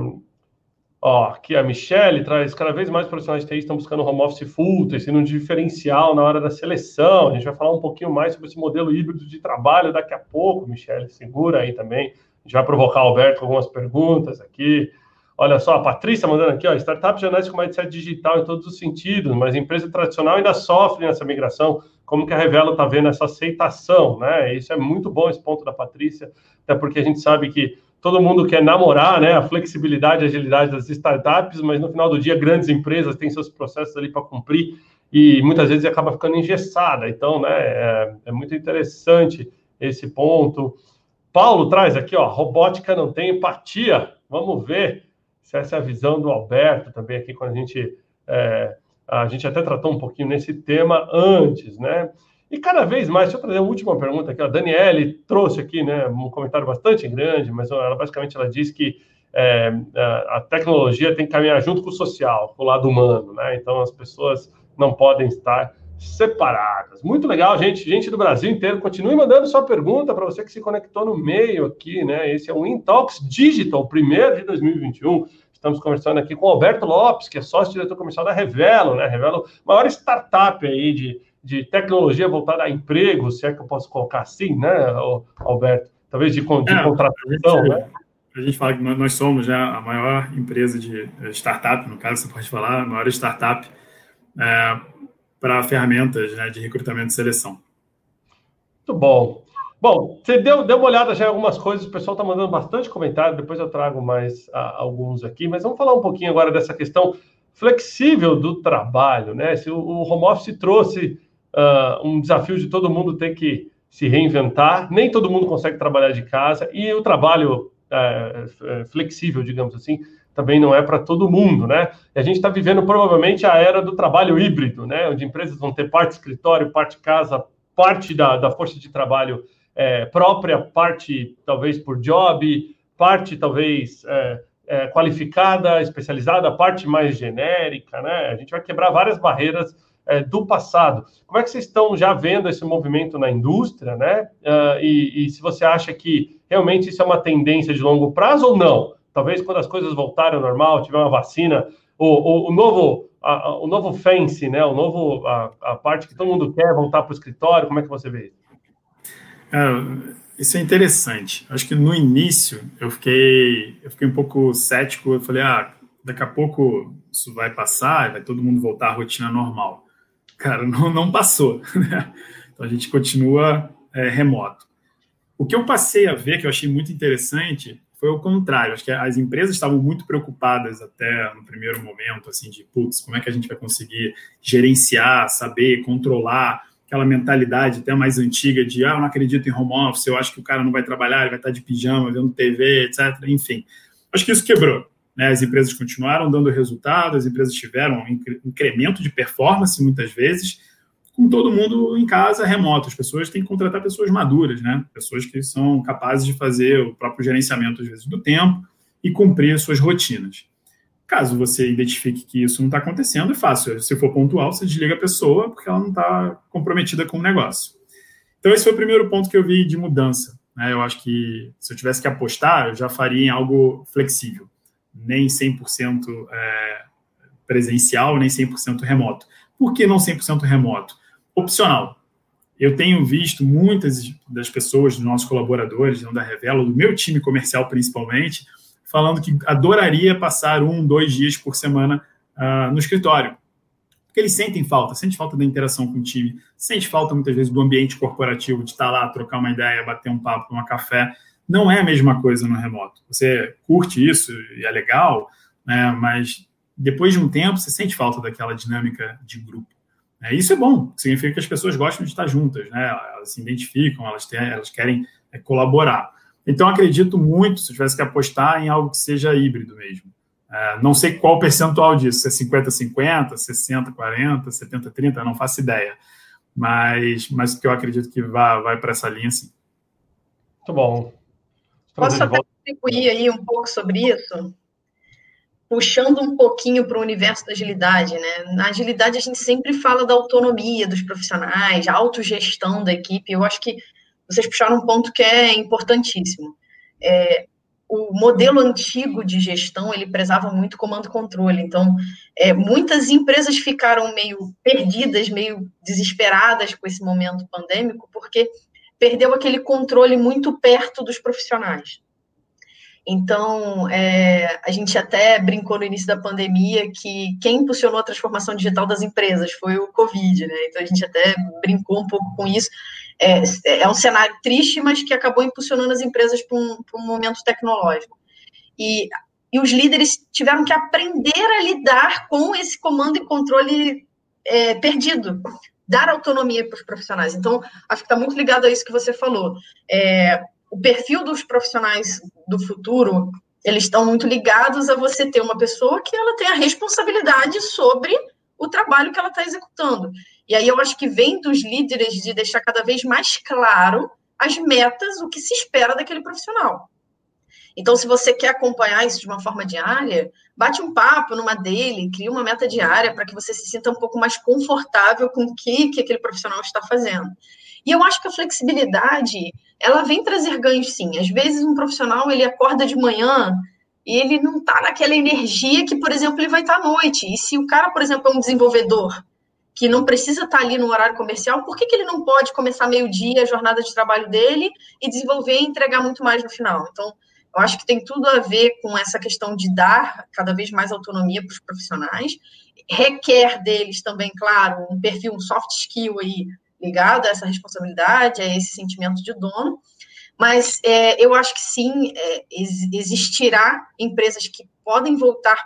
ó, aqui a Michelle traz, cada vez mais profissionais de TI estão buscando home office full, sendo um diferencial na hora da seleção. A gente vai falar um pouquinho mais sobre esse modelo híbrido de trabalho daqui a pouco, Michelle, segura aí também. Gente vai provocar o Alberto com algumas perguntas aqui. Olha só, a Patrícia mandando aqui, ó, startup já nasce com mindset digital em todos os sentidos, mas empresa tradicional ainda sofre nessa migração. Como que a Revelo está vendo essa aceitação, né? Isso é muito bom esse ponto da Patrícia, até porque a gente sabe que todo mundo quer namorar, né, a flexibilidade e agilidade das startups, mas no final do dia grandes empresas têm seus processos ali para cumprir e muitas vezes acaba ficando engessada. Então, né, é, é muito interessante esse ponto. Paulo traz aqui, ó, robótica não tem empatia. Vamos ver se essa é a visão do Alberto também aqui, quando a gente. É, a gente até tratou um pouquinho nesse tema antes, né? E cada vez mais, deixa eu trazer uma última pergunta aqui. A Daniele trouxe aqui né, um comentário bastante grande, mas ela basicamente ela diz que é, a tecnologia tem que caminhar junto com o social, com o lado humano, né? Então as pessoas não podem estar separadas. Muito legal, gente. Gente do Brasil inteiro, continue mandando sua pergunta para você que se conectou no meio aqui, né? Esse é o Intox Digital, primeiro de 2021. Estamos conversando aqui com o Alberto Lopes, que é sócio-diretor comercial da Revelo, né? Revelo, maior startup aí de, de tecnologia voltada a emprego, se é que eu posso colocar assim, né, Alberto? Talvez de, de é, contratação, né? A gente fala que nós somos né, a maior empresa de startup, no caso, você pode falar, a maior startup é, para ferramentas né, de recrutamento e seleção. Muito bom. Bom, você deu, deu uma olhada já em algumas coisas, o pessoal está mandando bastante comentário, depois eu trago mais a, alguns aqui, mas vamos falar um pouquinho agora dessa questão flexível do trabalho, né? Se o, o home office trouxe uh, um desafio de todo mundo ter que se reinventar, nem todo mundo consegue trabalhar de casa, e o trabalho uh, flexível, digamos assim, também não é para todo mundo, né? E a gente está vivendo provavelmente a era do trabalho híbrido, né? Onde empresas vão ter parte escritório, parte casa, parte da, da força de trabalho é, própria, parte talvez por job, parte talvez é, é, qualificada, especializada, parte mais genérica, né? A gente vai quebrar várias barreiras é, do passado. Como é que vocês estão já vendo esse movimento na indústria, né? Uh, e, e, se você acha que realmente isso é uma tendência de longo prazo ou não? Talvez quando as coisas voltarem ao normal, tiver uma vacina, o, o, o novo a, o novo fancy, né? O novo a, a, parte que todo mundo quer voltar para o escritório. Como é que você vê isso? É, isso é interessante. Acho que no início eu fiquei eu fiquei um pouco cético. Eu falei, ah, daqui a pouco isso vai passar, vai todo mundo voltar à rotina normal. Cara, não, não passou. Né? Então a gente continua é, remoto. O que eu passei a ver, que eu achei muito interessante, foi o contrário. Acho que as empresas estavam muito preocupadas até no primeiro momento, assim, de putz, como é que a gente vai conseguir gerenciar, saber, controlar aquela mentalidade até mais antiga de ah, eu não acredito em home office, eu acho que o cara não vai trabalhar, ele vai estar de pijama, vendo TV, etc. Enfim, acho que isso quebrou. Né? As empresas continuaram dando resultado, as empresas tiveram incremento de performance muitas vezes, com todo mundo em casa remoto. As pessoas têm que contratar pessoas maduras, né? Pessoas que são capazes de fazer o próprio gerenciamento, às vezes, do tempo e cumprir suas rotinas. Caso você identifique que isso não está acontecendo, é fácil. Se for pontual, você desliga a pessoa porque ela não está comprometida com o negócio. Então, esse foi o primeiro ponto que eu vi de mudança. Né? Eu acho que se eu tivesse que apostar, eu já faria em algo flexível nem 100% é, presencial, nem 100% remoto. Por que não 100% remoto? Opcional. Eu tenho visto muitas das pessoas, dos nossos colaboradores, não da Revela, do meu time comercial principalmente, falando que adoraria passar um, dois dias por semana uh, no escritório. Porque eles sentem falta, sente falta da interação com o time, sente falta muitas vezes do ambiente corporativo, de estar lá, trocar uma ideia, bater um papo, tomar café não é a mesma coisa no remoto. Você curte isso e é legal, né, mas depois de um tempo você sente falta daquela dinâmica de grupo. É, isso é bom, significa que as pessoas gostam de estar juntas, né, elas se identificam, elas, têm, elas querem é, colaborar. Então, acredito muito, se eu tivesse que apostar, em algo que seja híbrido mesmo. É, não sei qual o percentual disso, se é 50-50, 60-40, 70-30, não faço ideia. Mas, mas que eu acredito que vai, vai para essa linha, sim. Muito bom. Posso até contribuir aí um pouco sobre isso? Puxando um pouquinho para o universo da agilidade, né? Na agilidade a gente sempre fala da autonomia dos profissionais, a autogestão da equipe. Eu acho que vocês puxaram um ponto que é importantíssimo. É, o modelo antigo de gestão ele prezava muito comando e controle. Então, é, muitas empresas ficaram meio perdidas, meio desesperadas com esse momento pandêmico, porque perdeu aquele controle muito perto dos profissionais. Então, é, a gente até brincou no início da pandemia que quem impulsionou a transformação digital das empresas foi o Covid, né? Então, a gente até brincou um pouco com isso. É, é um cenário triste, mas que acabou impulsionando as empresas para um, um, momento tecnológico. E, e os líderes tiveram que aprender a lidar com esse comando e controle é, perdido, dar autonomia para os profissionais. Então, acho que está muito ligado a isso que você falou. É, o perfil dos profissionais do futuro, eles estão muito ligados a você ter uma pessoa que ela tem a responsabilidade sobre o trabalho que ela está executando. E aí eu acho que vem dos líderes de deixar cada vez mais claro as metas, o que se espera daquele profissional. Então, se você quer acompanhar isso de uma forma diária, bate um papo numa dele, cria uma meta diária para que você se sinta um pouco mais confortável com o que, que aquele profissional está fazendo. E eu acho que a flexibilidade, ela vem trazer ganhos sim. Às vezes um profissional, ele acorda de manhã e ele não está naquela energia que, por exemplo, ele vai estar tá à noite. E se o cara, por exemplo, é um desenvolvedor que não precisa estar tá ali no horário comercial, por que, que ele não pode começar meio-dia a jornada de trabalho dele e desenvolver e entregar muito mais no final? Então, eu acho que tem tudo a ver com essa questão de dar cada vez mais autonomia para os profissionais. Requer deles também, claro, um perfil, um soft skill aí ligado a essa responsabilidade, a esse sentimento de dono. Mas é, eu acho que sim, é, existirá empresas que podem voltar,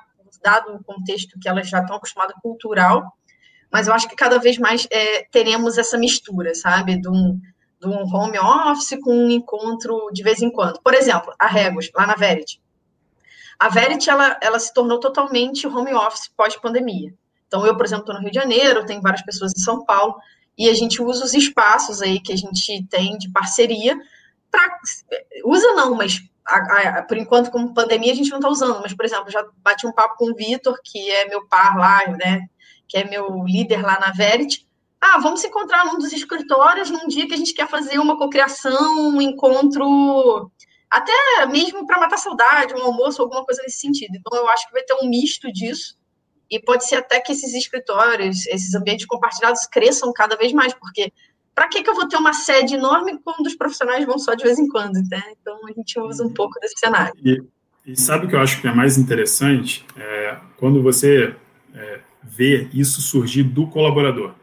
dado o contexto que elas já estão acostumadas cultural, mas eu acho que cada vez mais é, teremos essa mistura, sabe? De um, de um home office com um encontro de vez em quando. Por exemplo, a Regos, lá na Verity. A Verity, ela, ela se tornou totalmente home office pós-pandemia. Então, eu, por exemplo, estou no Rio de Janeiro, tenho várias pessoas em São Paulo, e a gente usa os espaços aí que a gente tem de parceria para... Usa não, mas a, a, por enquanto, como pandemia, a gente não está usando. Mas, por exemplo, já bati um papo com o Vitor, que é meu par lá, né? que é meu líder lá na Verity, ah, vamos se encontrar num dos escritórios num dia que a gente quer fazer uma cocriação, um encontro, até mesmo para matar saudade, um almoço, alguma coisa nesse sentido. Então, eu acho que vai ter um misto disso, e pode ser até que esses escritórios, esses ambientes compartilhados cresçam cada vez mais, porque para que, que eu vou ter uma sede enorme quando os profissionais vão só de vez em quando, né? Então, a gente usa um pouco desse cenário. E, e sabe o que eu acho que é mais interessante? É, quando você é, vê isso surgir do colaborador.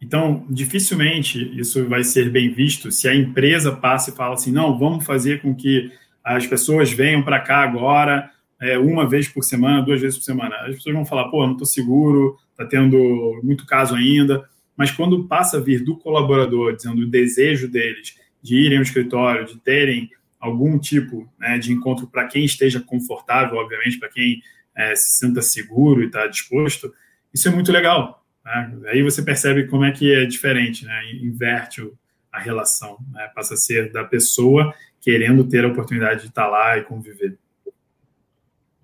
Então, dificilmente isso vai ser bem visto se a empresa passa e fala assim: não, vamos fazer com que as pessoas venham para cá agora, é, uma vez por semana, duas vezes por semana. As pessoas vão falar: pô, não estou seguro, está tendo muito caso ainda. Mas quando passa a vir do colaborador, dizendo o desejo deles de irem ao escritório, de terem algum tipo né, de encontro para quem esteja confortável, obviamente, para quem é, se sinta seguro e está disposto, isso é muito legal. Né? Aí você percebe como é que é diferente, né? inverte a relação, né? passa a ser da pessoa querendo ter a oportunidade de estar lá e conviver.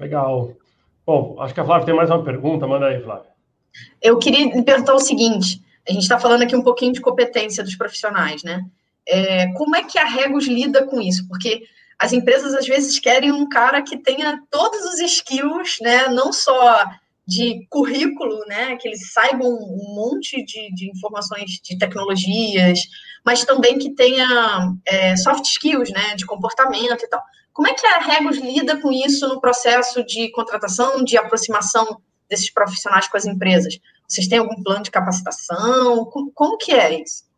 Legal. Bom, acho que a Flávia tem mais uma pergunta, manda aí, Flávia. Eu queria perguntar o seguinte: a gente está falando aqui um pouquinho de competência dos profissionais, né? É, como é que a Regos lida com isso? Porque as empresas às vezes querem um cara que tenha todos os skills, né? Não só de currículo, né, que eles saibam um monte de, de informações de tecnologias, mas também que tenha é, soft skills, né, de comportamento e tal. Como é que a Regos lida com isso no processo de contratação, de aproximação desses profissionais com as empresas? Vocês têm algum plano de capacitação? Como, que é isso?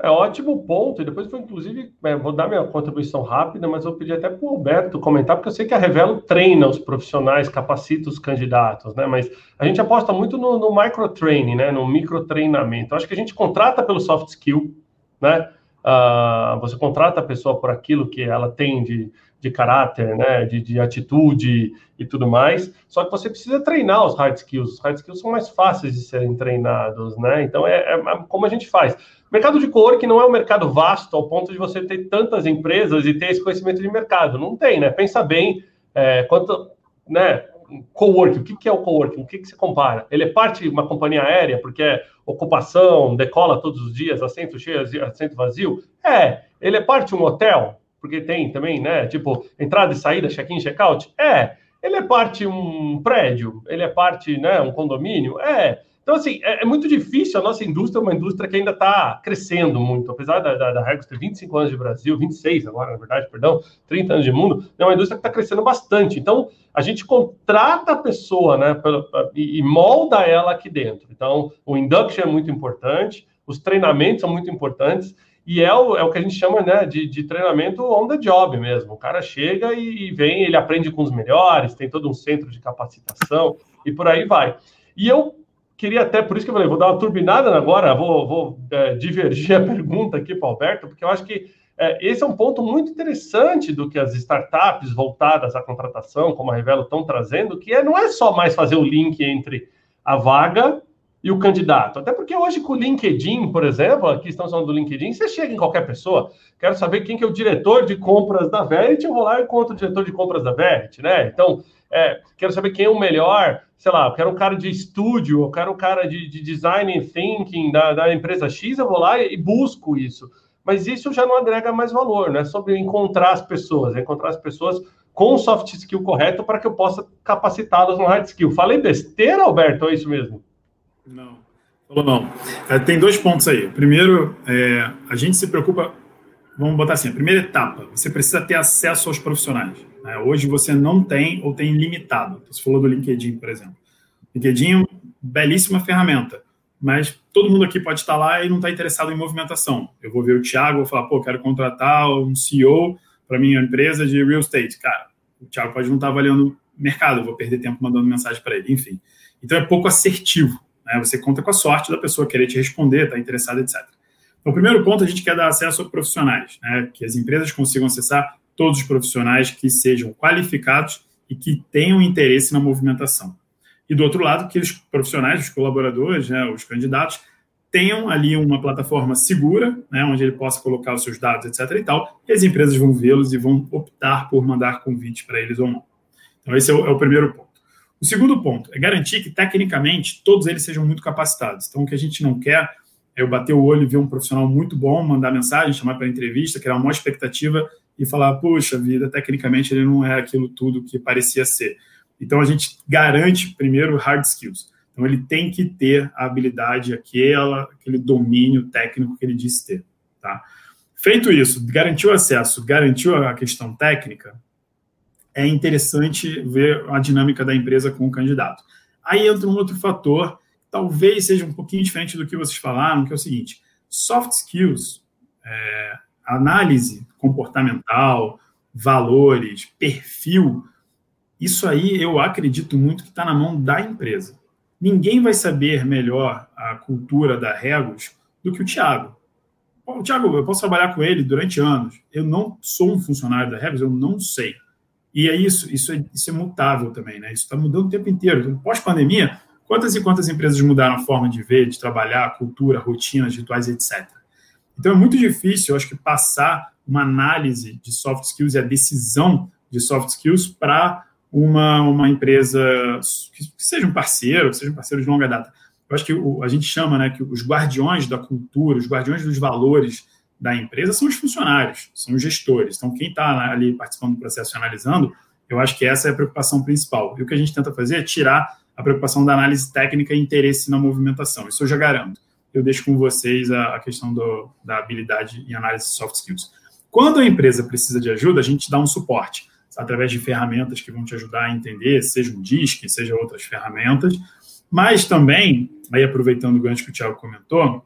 É ótimo ponto, e depois foi, inclusive, é, vou dar minha contribuição rápida, mas eu pedi até para o Alberto comentar, porque eu sei que a Revelo treina os profissionais, capacita os candidatos, né? Mas a gente aposta muito no, no micro-training, né? No micro-treinamento. Acho que a gente contrata pelo soft skill, né? Uh, você contrata a pessoa por aquilo que ela tem de, de caráter, né, de, de, atitude e tudo mais. Só que você precisa treinar os hard skills. Os hard skills são mais fáceis de serem treinados, né? Então é, é, é como a gente faz. Mercado de co-work não é um mercado vasto ao ponto de você ter tantas empresas e ter esse conhecimento de mercado. Não tem, né? Pensa bem é, quanto, né? Coworking, o que, que é o coworking? O que, que compara? Ele é parte de uma companhia aérea, porque é ocupação, decola todos os dias, assento cheio, assento vazio? É. Ele é parte de um hotel, porque tem também, né? Tipo, entrada e saída, check-in, check-out? É. Ele é parte um prédio? Ele é parte, né? Um condomínio? É. Então, assim, é, é, muito difícil. A nossa indústria é uma indústria que ainda está crescendo muito. Apesar da, da, da ter 25 anos de Brasil, 26 agora, na verdade, perdão, 30 anos de mundo, é uma indústria que está crescendo bastante. Então, a gente contrata a pessoa né, pela, e, e molda ela aqui dentro. Então, o induction é muito importante, os treinamentos são muito importantes. E é o, é o que a gente chama né, de, de treinamento on the job mesmo. O cara chega e vem, ele aprende com os melhores, tem todo um centro de capacitação e por aí vai. E eu queria até, por isso que eu falei, vou dar uma turbinada agora, vou, vou é, divergir a pergunta aqui para o Alberto, porque eu acho que é, esse é um ponto muito interessante do que as startups voltadas à contratação, como a Revelo, estão trazendo, que é, não é só mais fazer o link entre a vaga e o candidato. Até porque hoje com o LinkedIn, por exemplo, aqui estamos falando do LinkedIn, você chega em qualquer pessoa, quero saber quem que é o diretor de compras da Verity, eu vou lá e encontro o diretor de compras da Verity, né? Então, é, quero saber quem é o melhor, sei lá, eu quero um cara de estúdio, eu quero um cara de, de design thinking da, da empresa X, eu vou lá e, busco isso. Mas isso já não agrega mais valor, não é sobre encontrar as pessoas, é encontrar as pessoas com o soft skill correto para que eu possa capacitá-las no hard skill. Falei besteira, Alberto, é isso mesmo? Não, falou não. É, tem dois pontos aí. Primeiro, é, a gente se preocupa, vamos botar assim, a primeira etapa, você precisa ter acesso aos profissionais. Né? Hoje você não tem ou tem limitado. Você falou do LinkedIn, por exemplo. LinkedIn é uma belíssima ferramenta, mas todo mundo aqui pode estar lá e não está interessado em movimentação. Eu vou ver o Thiago, vou falar, pô, quero contratar um CEO para minha empresa de real estate. Cara, o Thiago pode não estar avaliando mercado, eu vou perder tempo mandando mensagem para ele, enfim. Então é pouco assertivo. Né? Você conta com a sorte da pessoa querer te responder, estar tá interessada, etc. Então, o primeiro ponto, a gente quer dar acesso a profissionais, né? que as empresas consigam acessar todos os profissionais que sejam qualificados e que tenham interesse na movimentação. E do outro lado, que os profissionais, os colaboradores, né, os candidatos, tenham ali uma plataforma segura, né, onde ele possa colocar os seus dados, etc. e tal, e as empresas vão vê-los e vão optar por mandar convite para eles ou não. Então, esse é o, é o primeiro ponto. O segundo ponto é garantir que, tecnicamente, todos eles sejam muito capacitados. Então, o que a gente não quer é eu bater o olho e ver um profissional muito bom, mandar mensagem, chamar para entrevista, criar uma expectativa e falar, puxa vida, tecnicamente ele não é aquilo tudo que parecia ser. Então, a gente garante, primeiro, hard skills. Então, ele tem que ter a habilidade, aquela, aquele domínio técnico que ele disse ter. Tá? Feito isso, garantiu acesso, garantiu a questão técnica, é interessante ver a dinâmica da empresa com o candidato. Aí entra um outro fator, talvez seja um pouquinho diferente do que vocês falaram, que é o seguinte: soft skills, é, análise comportamental, valores, perfil, isso aí eu acredito muito que está na mão da empresa. Ninguém vai saber melhor a cultura da Regos do que o Thiago. O Thiago, eu posso trabalhar com ele durante anos. Eu não sou um funcionário da Regos, eu não sei. E é isso, isso é, isso é mutável também, né? Isso está mudando o tempo inteiro. Então, pós-pandemia, quantas e quantas empresas mudaram a forma de ver, de trabalhar, cultura, rotinas, rituais, etc. Então é muito difícil, eu acho que passar uma análise de soft skills e a decisão de soft skills para uma, uma empresa que, que, seja um parceiro, que seja um parceiro de longa data. Eu acho que o, a gente chama né, que os guardiões da cultura, os guardiões dos valores da empresa são os funcionários, são os gestores. Então, quem está ali participando do processo e analisando, eu acho que essa é a preocupação principal. E o que a gente tenta fazer é tirar a preocupação da análise técnica e interesse na movimentação. Isso eu já garanto. Eu deixo com vocês a, a questão do, da habilidade em análise de soft skills. Quando a empresa precisa de ajuda, a gente dá um suporte através de ferramentas que vão te ajudar a entender, seja um DISC, seja outras ferramentas, mas também, aí aproveitando o gancho que o Thiago comentou,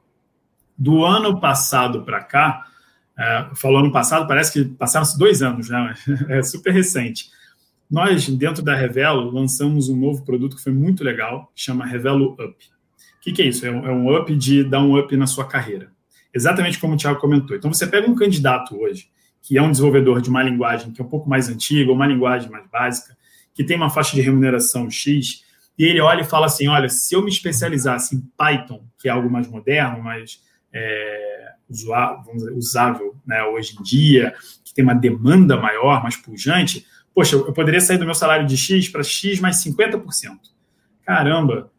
do ano passado para cá, é, falou ano passado, parece que passaram-se dois anos, né? É super recente. Nós, dentro da Revelo, lançamos um novo produto que foi muito legal, que chama Revelo Up. O que, que é isso? É um, é um up de dar um up na sua carreira. Exatamente como o Thiago comentou. Então, você pega um candidato hoje, que é um desenvolvedor de uma linguagem que é um pouco mais antiga, uma linguagem mais básica, que tem uma faixa de remuneração X, e ele olha e fala assim: olha, se eu me especializasse em Python, que é algo mais moderno, mais é, usável né, hoje em dia, que tem uma demanda maior, mais pujante, poxa, eu poderia sair do meu salário de X para X mais 50%. Caramba,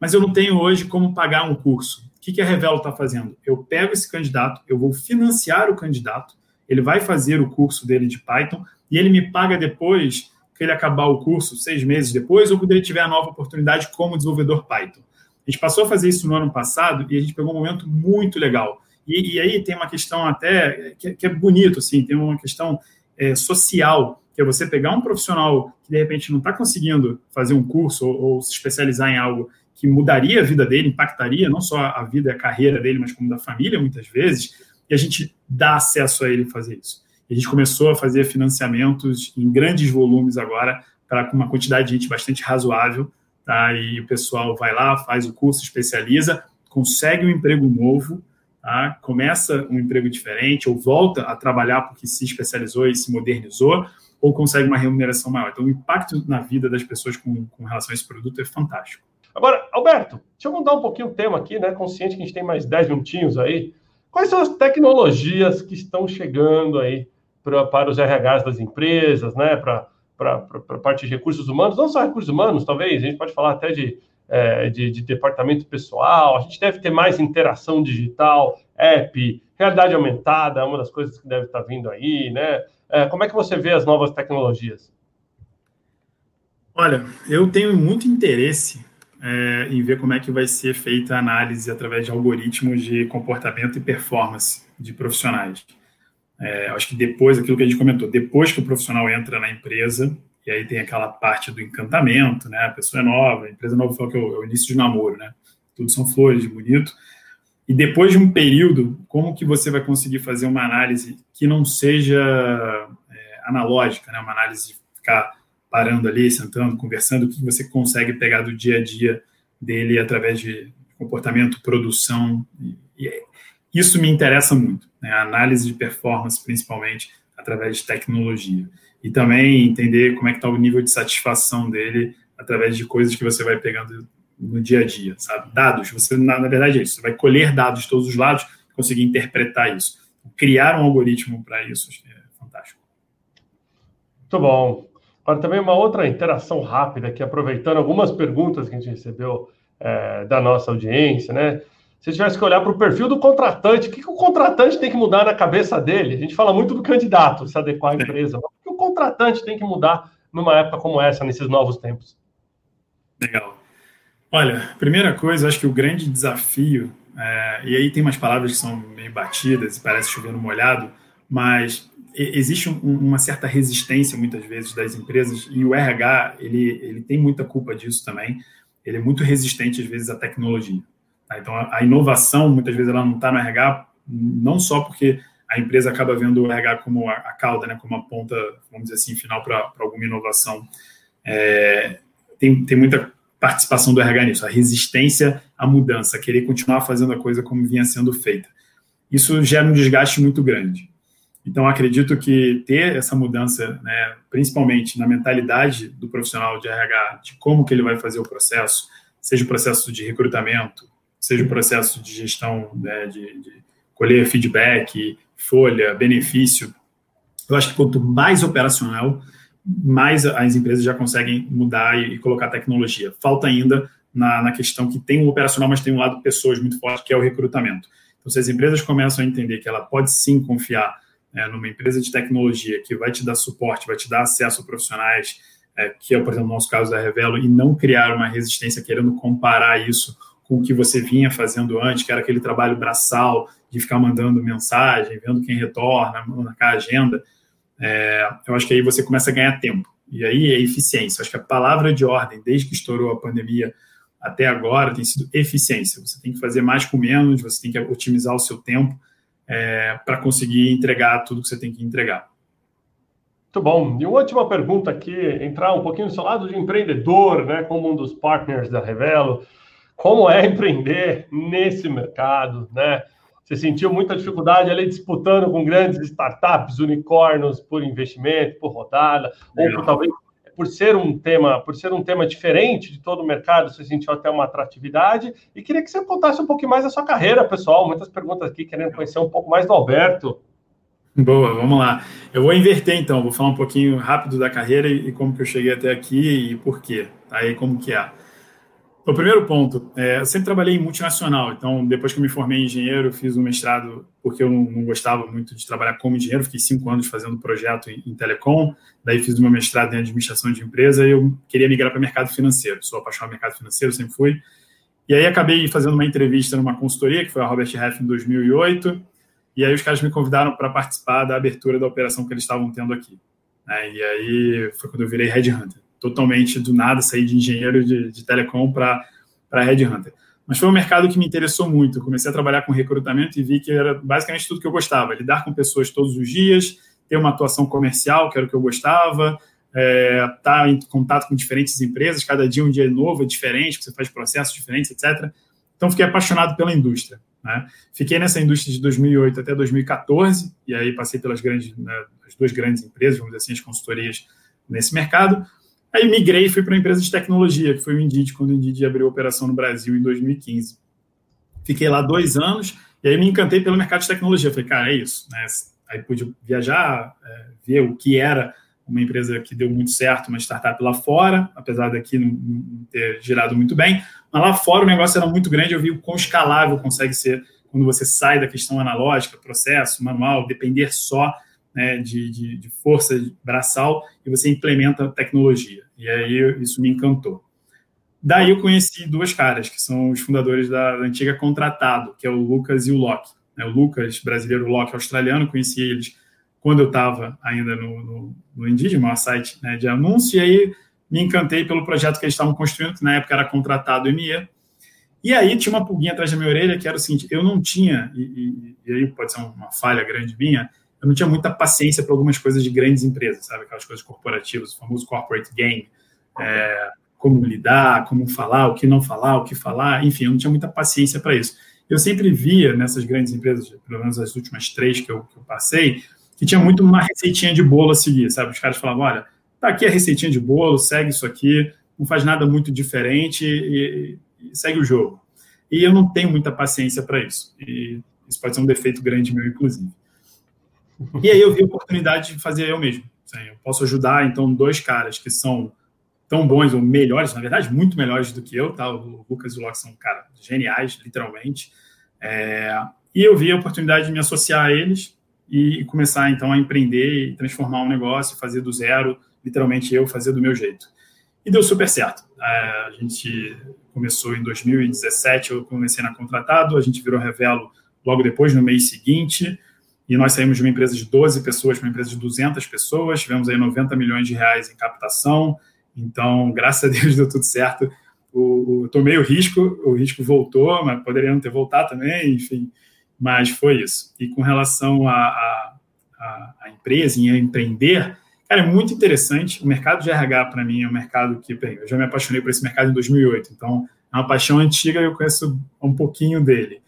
mas eu não tenho hoje como pagar um curso. O que, que a Revelo está fazendo? Eu pego esse candidato, eu vou financiar o candidato, ele vai fazer o curso dele de Python e ele me paga depois que ele acabar o curso, seis meses depois, ou quando ele tiver a nova oportunidade como desenvolvedor Python. A gente passou a fazer isso no ano passado e a gente pegou um momento muito legal. E, e aí tem uma questão até que, que, é bonito, assim, tem uma questão é, social, que é você pegar um profissional que de repente não está conseguindo fazer um curso ou, ou, se especializar em algo que mudaria a vida dele, impactaria não só a vida e a carreira dele, mas como da família, muitas vezes, e a gente dá acesso a ele fazer isso. A gente começou a fazer financiamentos em grandes volumes agora, para uma quantidade de gente bastante razoável, tá? E o pessoal vai lá, faz o curso, especializa, consegue um emprego novo, tá? Começa um emprego diferente ou volta a trabalhar porque se especializou e se modernizou, ou consegue uma remuneração maior. Então, o impacto na vida das pessoas com, com relação a esse produto é fantástico. Agora, Alberto, deixa eu mudar um pouquinho o tema aqui, né? Consciente que a gente tem mais 10 minutinhos aí. Quais são as tecnologias que estão chegando aí pra, para os RHs das empresas, né? Para para a parte de recursos humanos, não só recursos humanos, talvez, a gente pode falar até de, é, de, de, departamento pessoal, a gente deve ter mais interação digital, app, realidade aumentada, é uma das coisas que deve estar vindo aí, né? É, como é que você vê as novas tecnologias? Olha, eu tenho muito interesse é, em ver como é que vai ser feita a análise através de algoritmos de comportamento e performance de profissionais. É, acho que depois, aquilo que a gente comentou, depois que o profissional entra na empresa, e aí tem aquela parte do encantamento, né? A pessoa é nova, a empresa nova falou que é o, é o início de namoro, né? Tudo são flores, bonito. E depois de um período, como que você vai conseguir fazer uma análise que não seja é, analógica, né? Uma análise de ficar parando ali, sentando, conversando, o que você consegue pegar do dia a dia dele através de comportamento, produção. E, e isso me interessa muito né, análise de performance, principalmente através de tecnologia. E também entender como é que está o nível de satisfação dele através de coisas que você vai pegando no dia a dia, sabe? Dados, você, na, na verdade é isso, você vai colher dados de todos os lados, conseguir interpretar isso. Criar um algoritmo para isso, é fantástico. Muito bom. Agora, também uma outra interação rápida aqui, aproveitando algumas perguntas que a gente recebeu é, da nossa audiência, né? Se tivesse que olhar para o perfil do contratante, o que, que, o contratante tem que mudar na cabeça dele? A gente fala muito do candidato se adequar à empresa, o que o contratante tem que mudar numa época como essa, nesses novos tempos? Legal. Olha, primeira coisa, acho que o grande desafio, é, e aí tem umas palavras que são meio batidas e parece chover no molhado, mas existe um, uma certa resistência muitas vezes das empresas e o RH ele, ele tem muita culpa disso também. Ele é muito resistente às vezes à tecnologia. Tá? Então a, inovação muitas vezes ela não está no RH não só porque a empresa acaba vendo o RH como a, a cauda, né, como a ponta, vamos dizer assim, final para alguma inovação. É, tem, tem muita participação do RH nisso, a resistência à mudança, querer continuar fazendo a coisa como vinha sendo feita. Isso gera um desgaste muito grande. Então, acredito que ter essa mudança, né, principalmente na mentalidade do profissional de RH, de como que ele vai fazer o processo, seja o processo de recrutamento, seja o processo de gestão, né, de, de colher feedback, folha, benefício. Eu acho que quanto mais operacional, mais as empresas já conseguem mudar e, e colocar tecnologia. Falta ainda na, na, questão que tem um operacional, mas tem um lado pessoas muito forte, que é o recrutamento. Então, se as empresas começam a entender que ela pode sim confiar é, numa empresa de tecnologia que vai te dar suporte, vai te dar acesso a profissionais, é, que é, por exemplo, o nosso caso da Revelo, e não criar uma resistência querendo comparar isso com o que você vinha fazendo antes, que era aquele trabalho braçal de ficar mandando mensagem, vendo quem retorna, marcar agenda, é, eu acho que aí você começa a ganhar tempo. E aí é eficiência. Eu acho que a palavra de ordem, desde que estourou a pandemia até agora, tem sido eficiência. Você tem que fazer mais com menos, você tem que otimizar o seu tempo é, para conseguir entregar tudo que você tem que entregar. Muito bom. E uma última pergunta aqui, entrar um pouquinho no seu lado de empreendedor, né, como um dos partners da Revelo. Como é empreender nesse mercado, né? Você sentiu muita dificuldade ali disputando com grandes startups, unicórnios por investimento, por rodada, ou por talvez por ser um tema, por ser um tema diferente de todo o mercado, você sentiu até uma atratividade. E queria que você contasse um pouquinho mais da sua carreira, pessoal. Muitas perguntas aqui querendo conhecer um pouco mais do Alberto. Boa, vamos lá. Eu vou inverter então, vou falar um pouquinho rápido da carreira e, como que eu cheguei até aqui e por quê. Aí como que é. O primeiro ponto, é, eu sempre trabalhei em multinacional, então depois que eu me formei em engenheiro, fiz um mestrado porque eu não, não gostava muito de trabalhar como engenheiro, fiquei cinco anos fazendo projeto em, em telecom, daí fiz meu mestrado em administração de empresa e eu queria migrar para o mercado financeiro, sou apaixonado pelo mercado financeiro, sempre fui, e aí acabei fazendo uma entrevista numa consultoria, que foi a Robert Half em 2008, e aí os caras me convidaram para participar da abertura da operação que eles estavam tendo aqui. Né? E aí foi quando eu virei headhunter totalmente do nada, sair de engenheiro de, de telecom para Headhunter. Mas foi um mercado que me interessou muito. Eu comecei a trabalhar com recrutamento e vi que era basicamente tudo que eu gostava: lidar com pessoas todos os dias, ter uma atuação comercial, que era o que eu gostava, é, estar tá em contato com diferentes empresas, cada dia um dia novo, é diferente, você faz processos diferentes, etc. Então, fiquei apaixonado pela indústria. Né? Fiquei nessa indústria de 2008 até 2014, e aí passei pelas grandes, né, as duas grandes empresas, vamos dizer assim, as consultorias nesse mercado. Aí migrei e fui para uma empresa de tecnologia, que foi o Indeed, quando o Indeed abriu operação no Brasil em 2015. Fiquei lá dois anos e aí me encantei pelo mercado de tecnologia. Falei, cara, é isso. Né? Aí pude viajar, é, ver o que era uma empresa que deu muito certo, uma startup lá fora, apesar daqui não, não ter girado muito bem. Mas lá fora o negócio era muito grande, eu vi o quão escalável consegue ser quando você sai da questão analógica, processo, manual, depender só né, de, de, de, força braçal e você implementa tecnologia. E aí isso me encantou. Daí eu conheci duas caras, que são os fundadores da, da antiga Contratado, que é o Lucas e o Locke. Né, o Lucas, brasileiro, o Locke, australiano, conheci eles quando eu estava ainda no, no, no maior site né, de anúncio, e aí me encantei pelo projeto que eles estavam construindo, que na época era Contratado ME, e aí tinha uma pulguinha atrás da minha orelha, que era o seguinte, eu não tinha, e, e, e aí pode ser uma falha grande minha, eu não tinha muita paciência para algumas coisas de grandes empresas, sabe? Aquelas coisas corporativas, o famoso corporate game, é, como lidar, como falar, o que não falar, o que falar, enfim, eu não tinha muita paciência para isso. Eu sempre via nessas grandes empresas, pelo menos as últimas três que eu, que eu passei, que tinha muito uma receitinha de bolo a seguir, sabe? Os caras falavam, olha, tá aqui a receitinha de bolo, segue isso aqui, não faz nada muito diferente e, e segue o jogo. E eu não tenho muita paciência para isso. E isso pode ser um defeito grande meu, inclusive. E aí eu vi a oportunidade de fazer eu mesmo, eu posso ajudar, então, dois caras que são tão bons ou melhores, na verdade, muito melhores do que eu, tá? O Lucas e o Locke são, cara, geniais, literalmente. É, e eu vi a oportunidade de me associar a eles e começar, então, a empreender e transformar um negócio, fazer do zero, literalmente eu fazer do meu jeito. E deu super certo. É, a gente começou em 2017, eu comecei na Contratado, a gente virou Revelo logo depois, no mês seguinte, e nós saímos de uma empresa de 12 pessoas para uma empresa de 200 pessoas, tivemos aí 90 milhões de reais em captação, então, graças a Deus, deu tudo certo. O, o, tomei o risco, o risco voltou, mas poderia não ter voltado também, enfim, mas foi isso. E com relação à a, a, a, empresa, em empreender, cara, é muito interessante. O mercado de RH, para mim, é um mercado que, bem, eu já me apaixonei por esse mercado em 2008, então é uma paixão antiga e eu conheço um pouquinho dele.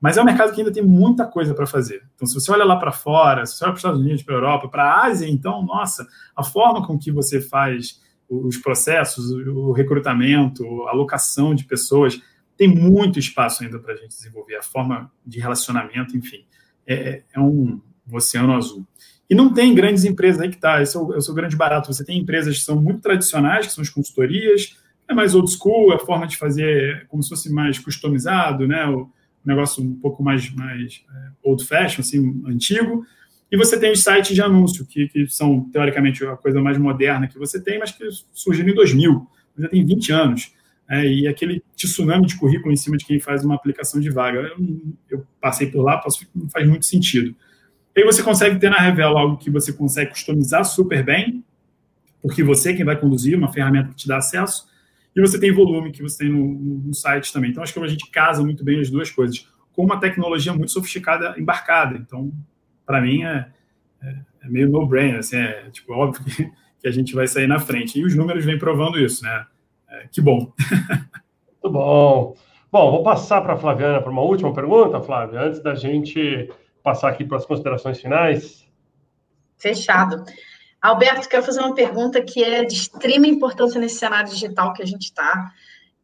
Mas é um mercado que ainda tem muita coisa para fazer. Então, se você olha lá para fora, se você olha para os Estados Unidos, para a Europa, para a Ásia, então, nossa, a forma com que você faz os processos, o recrutamento, a alocação de pessoas, tem muito espaço ainda para a gente desenvolver, a forma de relacionamento, enfim. É, é, um oceano azul. E não tem grandes empresas aí que tá, esse é, o, esse é o grande barato. Você tem empresas que são muito tradicionais, que são as consultorias, é mais old school, a forma de fazer como se fosse mais customizado, né? O, negócio um pouco mais, mais é, old fashion, assim, antigo. E você tem os sites de anúncio, que, que são, teoricamente, a coisa mais moderna que você tem, mas que surgiram em 2000, já tem 20 anos. É, e aquele tsunami de currículo em cima de quem faz uma aplicação de vaga. Eu, eu passei por lá, posso, não faz muito sentido. Aí você consegue ter na Revelo algo que você consegue customizar super bem, porque você é quem vai conduzir, uma ferramenta que te dá acesso, e você tem volume que você tem no, no site também. Então, acho que a gente casa muito bem as duas coisas, com uma tecnologia muito sofisticada embarcada. Então, para mim, é, é, é meio no-brainer, assim, é tipo, óbvio que, que, a gente vai sair na frente. E os números vêm provando isso, né? É, que bom. Muito bom. Bom, vou passar para a Flaviana para uma última pergunta, Flávia, antes da gente passar aqui para as considerações finais. Fechado. Alberto, quero fazer uma pergunta que é de extrema importância nesse cenário digital que a gente está,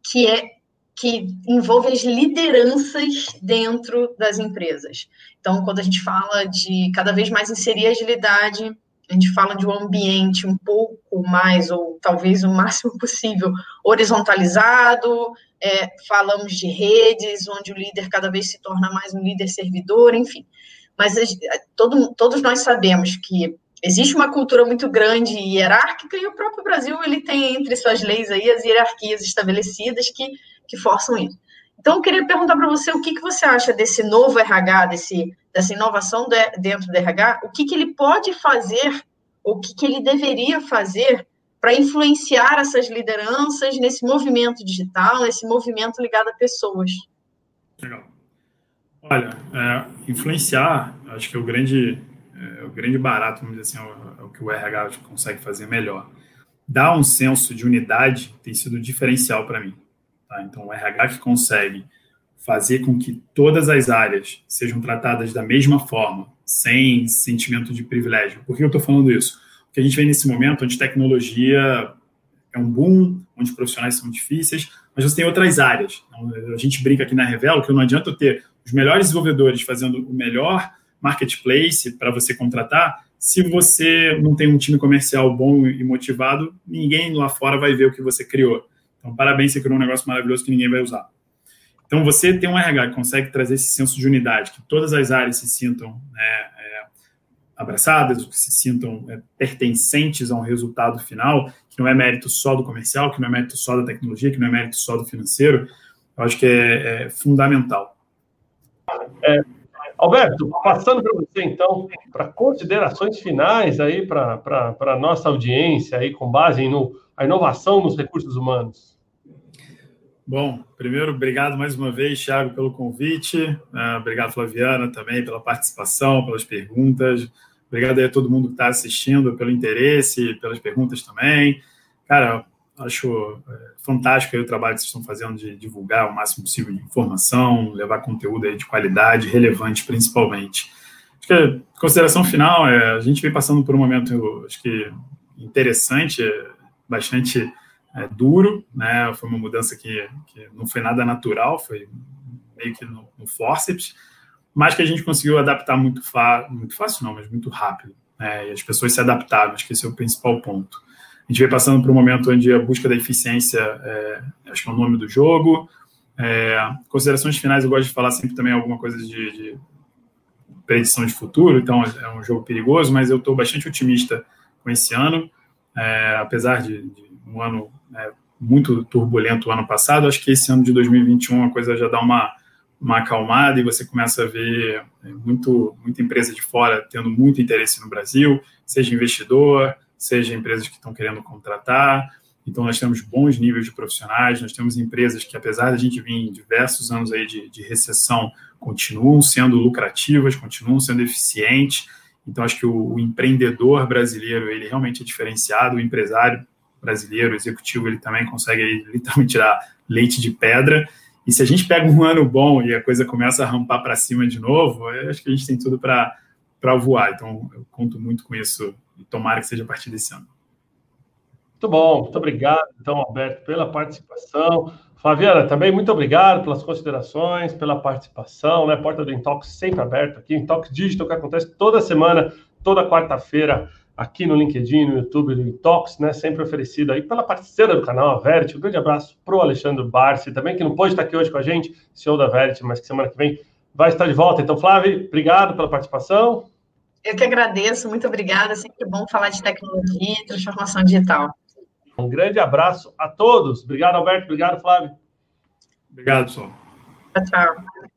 que é que envolve as lideranças dentro das empresas. Então, quando a gente fala de cada vez mais inserir agilidade, a gente fala de um ambiente um pouco mais, ou talvez o máximo possível, horizontalizado, é, falamos de redes, onde o líder cada vez se torna mais um líder servidor, enfim. Mas todo, todos nós sabemos que existe uma cultura muito grande e hierárquica e o próprio Brasil ele tem entre suas leis aí as hierarquias estabelecidas que, que forçam isso. Então, eu queria perguntar para você o que, que você acha desse novo RH, desse, dessa inovação de, dentro do RH, o que, que ele pode fazer, o que, que ele deveria fazer para influenciar essas lideranças nesse movimento digital, nesse movimento ligado a pessoas. Legal. Olha, é, influenciar, acho que é o grande é, o grande barato, vamos dizer assim, é, é o que o RH consegue fazer melhor. Dar um senso de unidade tem sido diferencial para mim. Tá? Então, o RH que consegue fazer com que todas as áreas sejam tratadas da mesma forma, sem sentimento de privilégio. Por que eu estou falando isso? Porque a gente vem nesse momento onde tecnologia é um boom, onde profissionais são difíceis, mas você tem outras áreas. Então, a gente brinca aqui na Revelo que não adianta ter os melhores desenvolvedores fazendo o melhor marketplace para você contratar, se você não tem um time comercial bom e motivado, ninguém lá fora vai ver o que você criou. Então, parabéns, você criou um negócio maravilhoso que ninguém vai usar. Então, você tem um RH que consegue trazer esse senso de unidade, que todas as áreas se sintam né, é, abraçadas, que se sintam é, pertencentes a um resultado final, que não é mérito só do comercial, que não é mérito só da tecnologia, que não é mérito só do financeiro, eu acho que é, é fundamental. É, Alberto, passando para você, então, para considerações finais aí para a nossa audiência, aí, com base no a inovação nos recursos humanos. Bom, primeiro, obrigado mais uma vez, Thiago, pelo convite. Uh, obrigado, Flaviana, também pela participação, pelas perguntas. Obrigado aí a todo mundo que está assistindo, pelo interesse, pelas perguntas também. Cara, acho é, fantástico o trabalho que vocês estão fazendo de divulgar o máximo possível de informação, levar conteúdo de qualidade, relevante principalmente. Acho que a consideração final é a gente vem passando por um momento, acho que interessante, bastante é, duro, né? Foi uma mudança que, que não foi nada natural, foi meio que no, no forceps, mas que a gente conseguiu adaptar muito, muito fácil, não, mas muito rápido. né, e as pessoas se adaptaram, acho que esse é o principal ponto. A gente vem passando por um momento onde a busca da eficiência, é, acho que é o nome do jogo. É, considerações finais, eu gosto de falar sempre também alguma coisa de, de predição de futuro, então é um jogo perigoso, mas eu estou bastante otimista com esse ano, é, apesar de, de, um ano é, muito turbulento o ano passado, acho que esse ano de 2021 a coisa já dá uma, uma acalmada e você começa a ver é, muito, muita empresa de fora tendo muito interesse no Brasil, seja investidor, seja empresas que estão querendo contratar. Então, nós temos bons níveis de profissionais, nós temos empresas que, apesar de a gente vir em diversos anos aí de, de recessão, continuam sendo lucrativas, continuam sendo eficientes. Então, acho que o, o, empreendedor brasileiro, ele realmente é diferenciado, o empresário brasileiro, o executivo, ele também consegue literalmente tirar leite de pedra. E se a gente pega um ano bom e a coisa começa a rampar para cima de novo, acho que a gente tem tudo para voar. Então, eu conto muito com isso e tomara que seja a partir desse ano. Muito bom, muito obrigado, então, Alberto, pela participação. Flaviana, também muito obrigado pelas considerações, pela participação, né? Porta do Intox sempre aberta aqui, Intox Digital, que acontece toda semana, toda quarta-feira, aqui no LinkedIn, no YouTube do Intox, né? Sempre oferecido aí pela parceira do canal, a Verity. Um grande abraço para o Alexandre Barsi, também, que não pode estar aqui hoje com a gente, CEO da Verity, mas que semana que vem vai estar de volta. Então, Flávio, obrigado pela participação. Eu que agradeço, muito obrigada. É sempre bom falar de tecnologia e transformação digital. Um grande abraço a todos. Obrigado, Alberto. Obrigado, Flávio. Obrigado, pessoal. Tchau, tchau.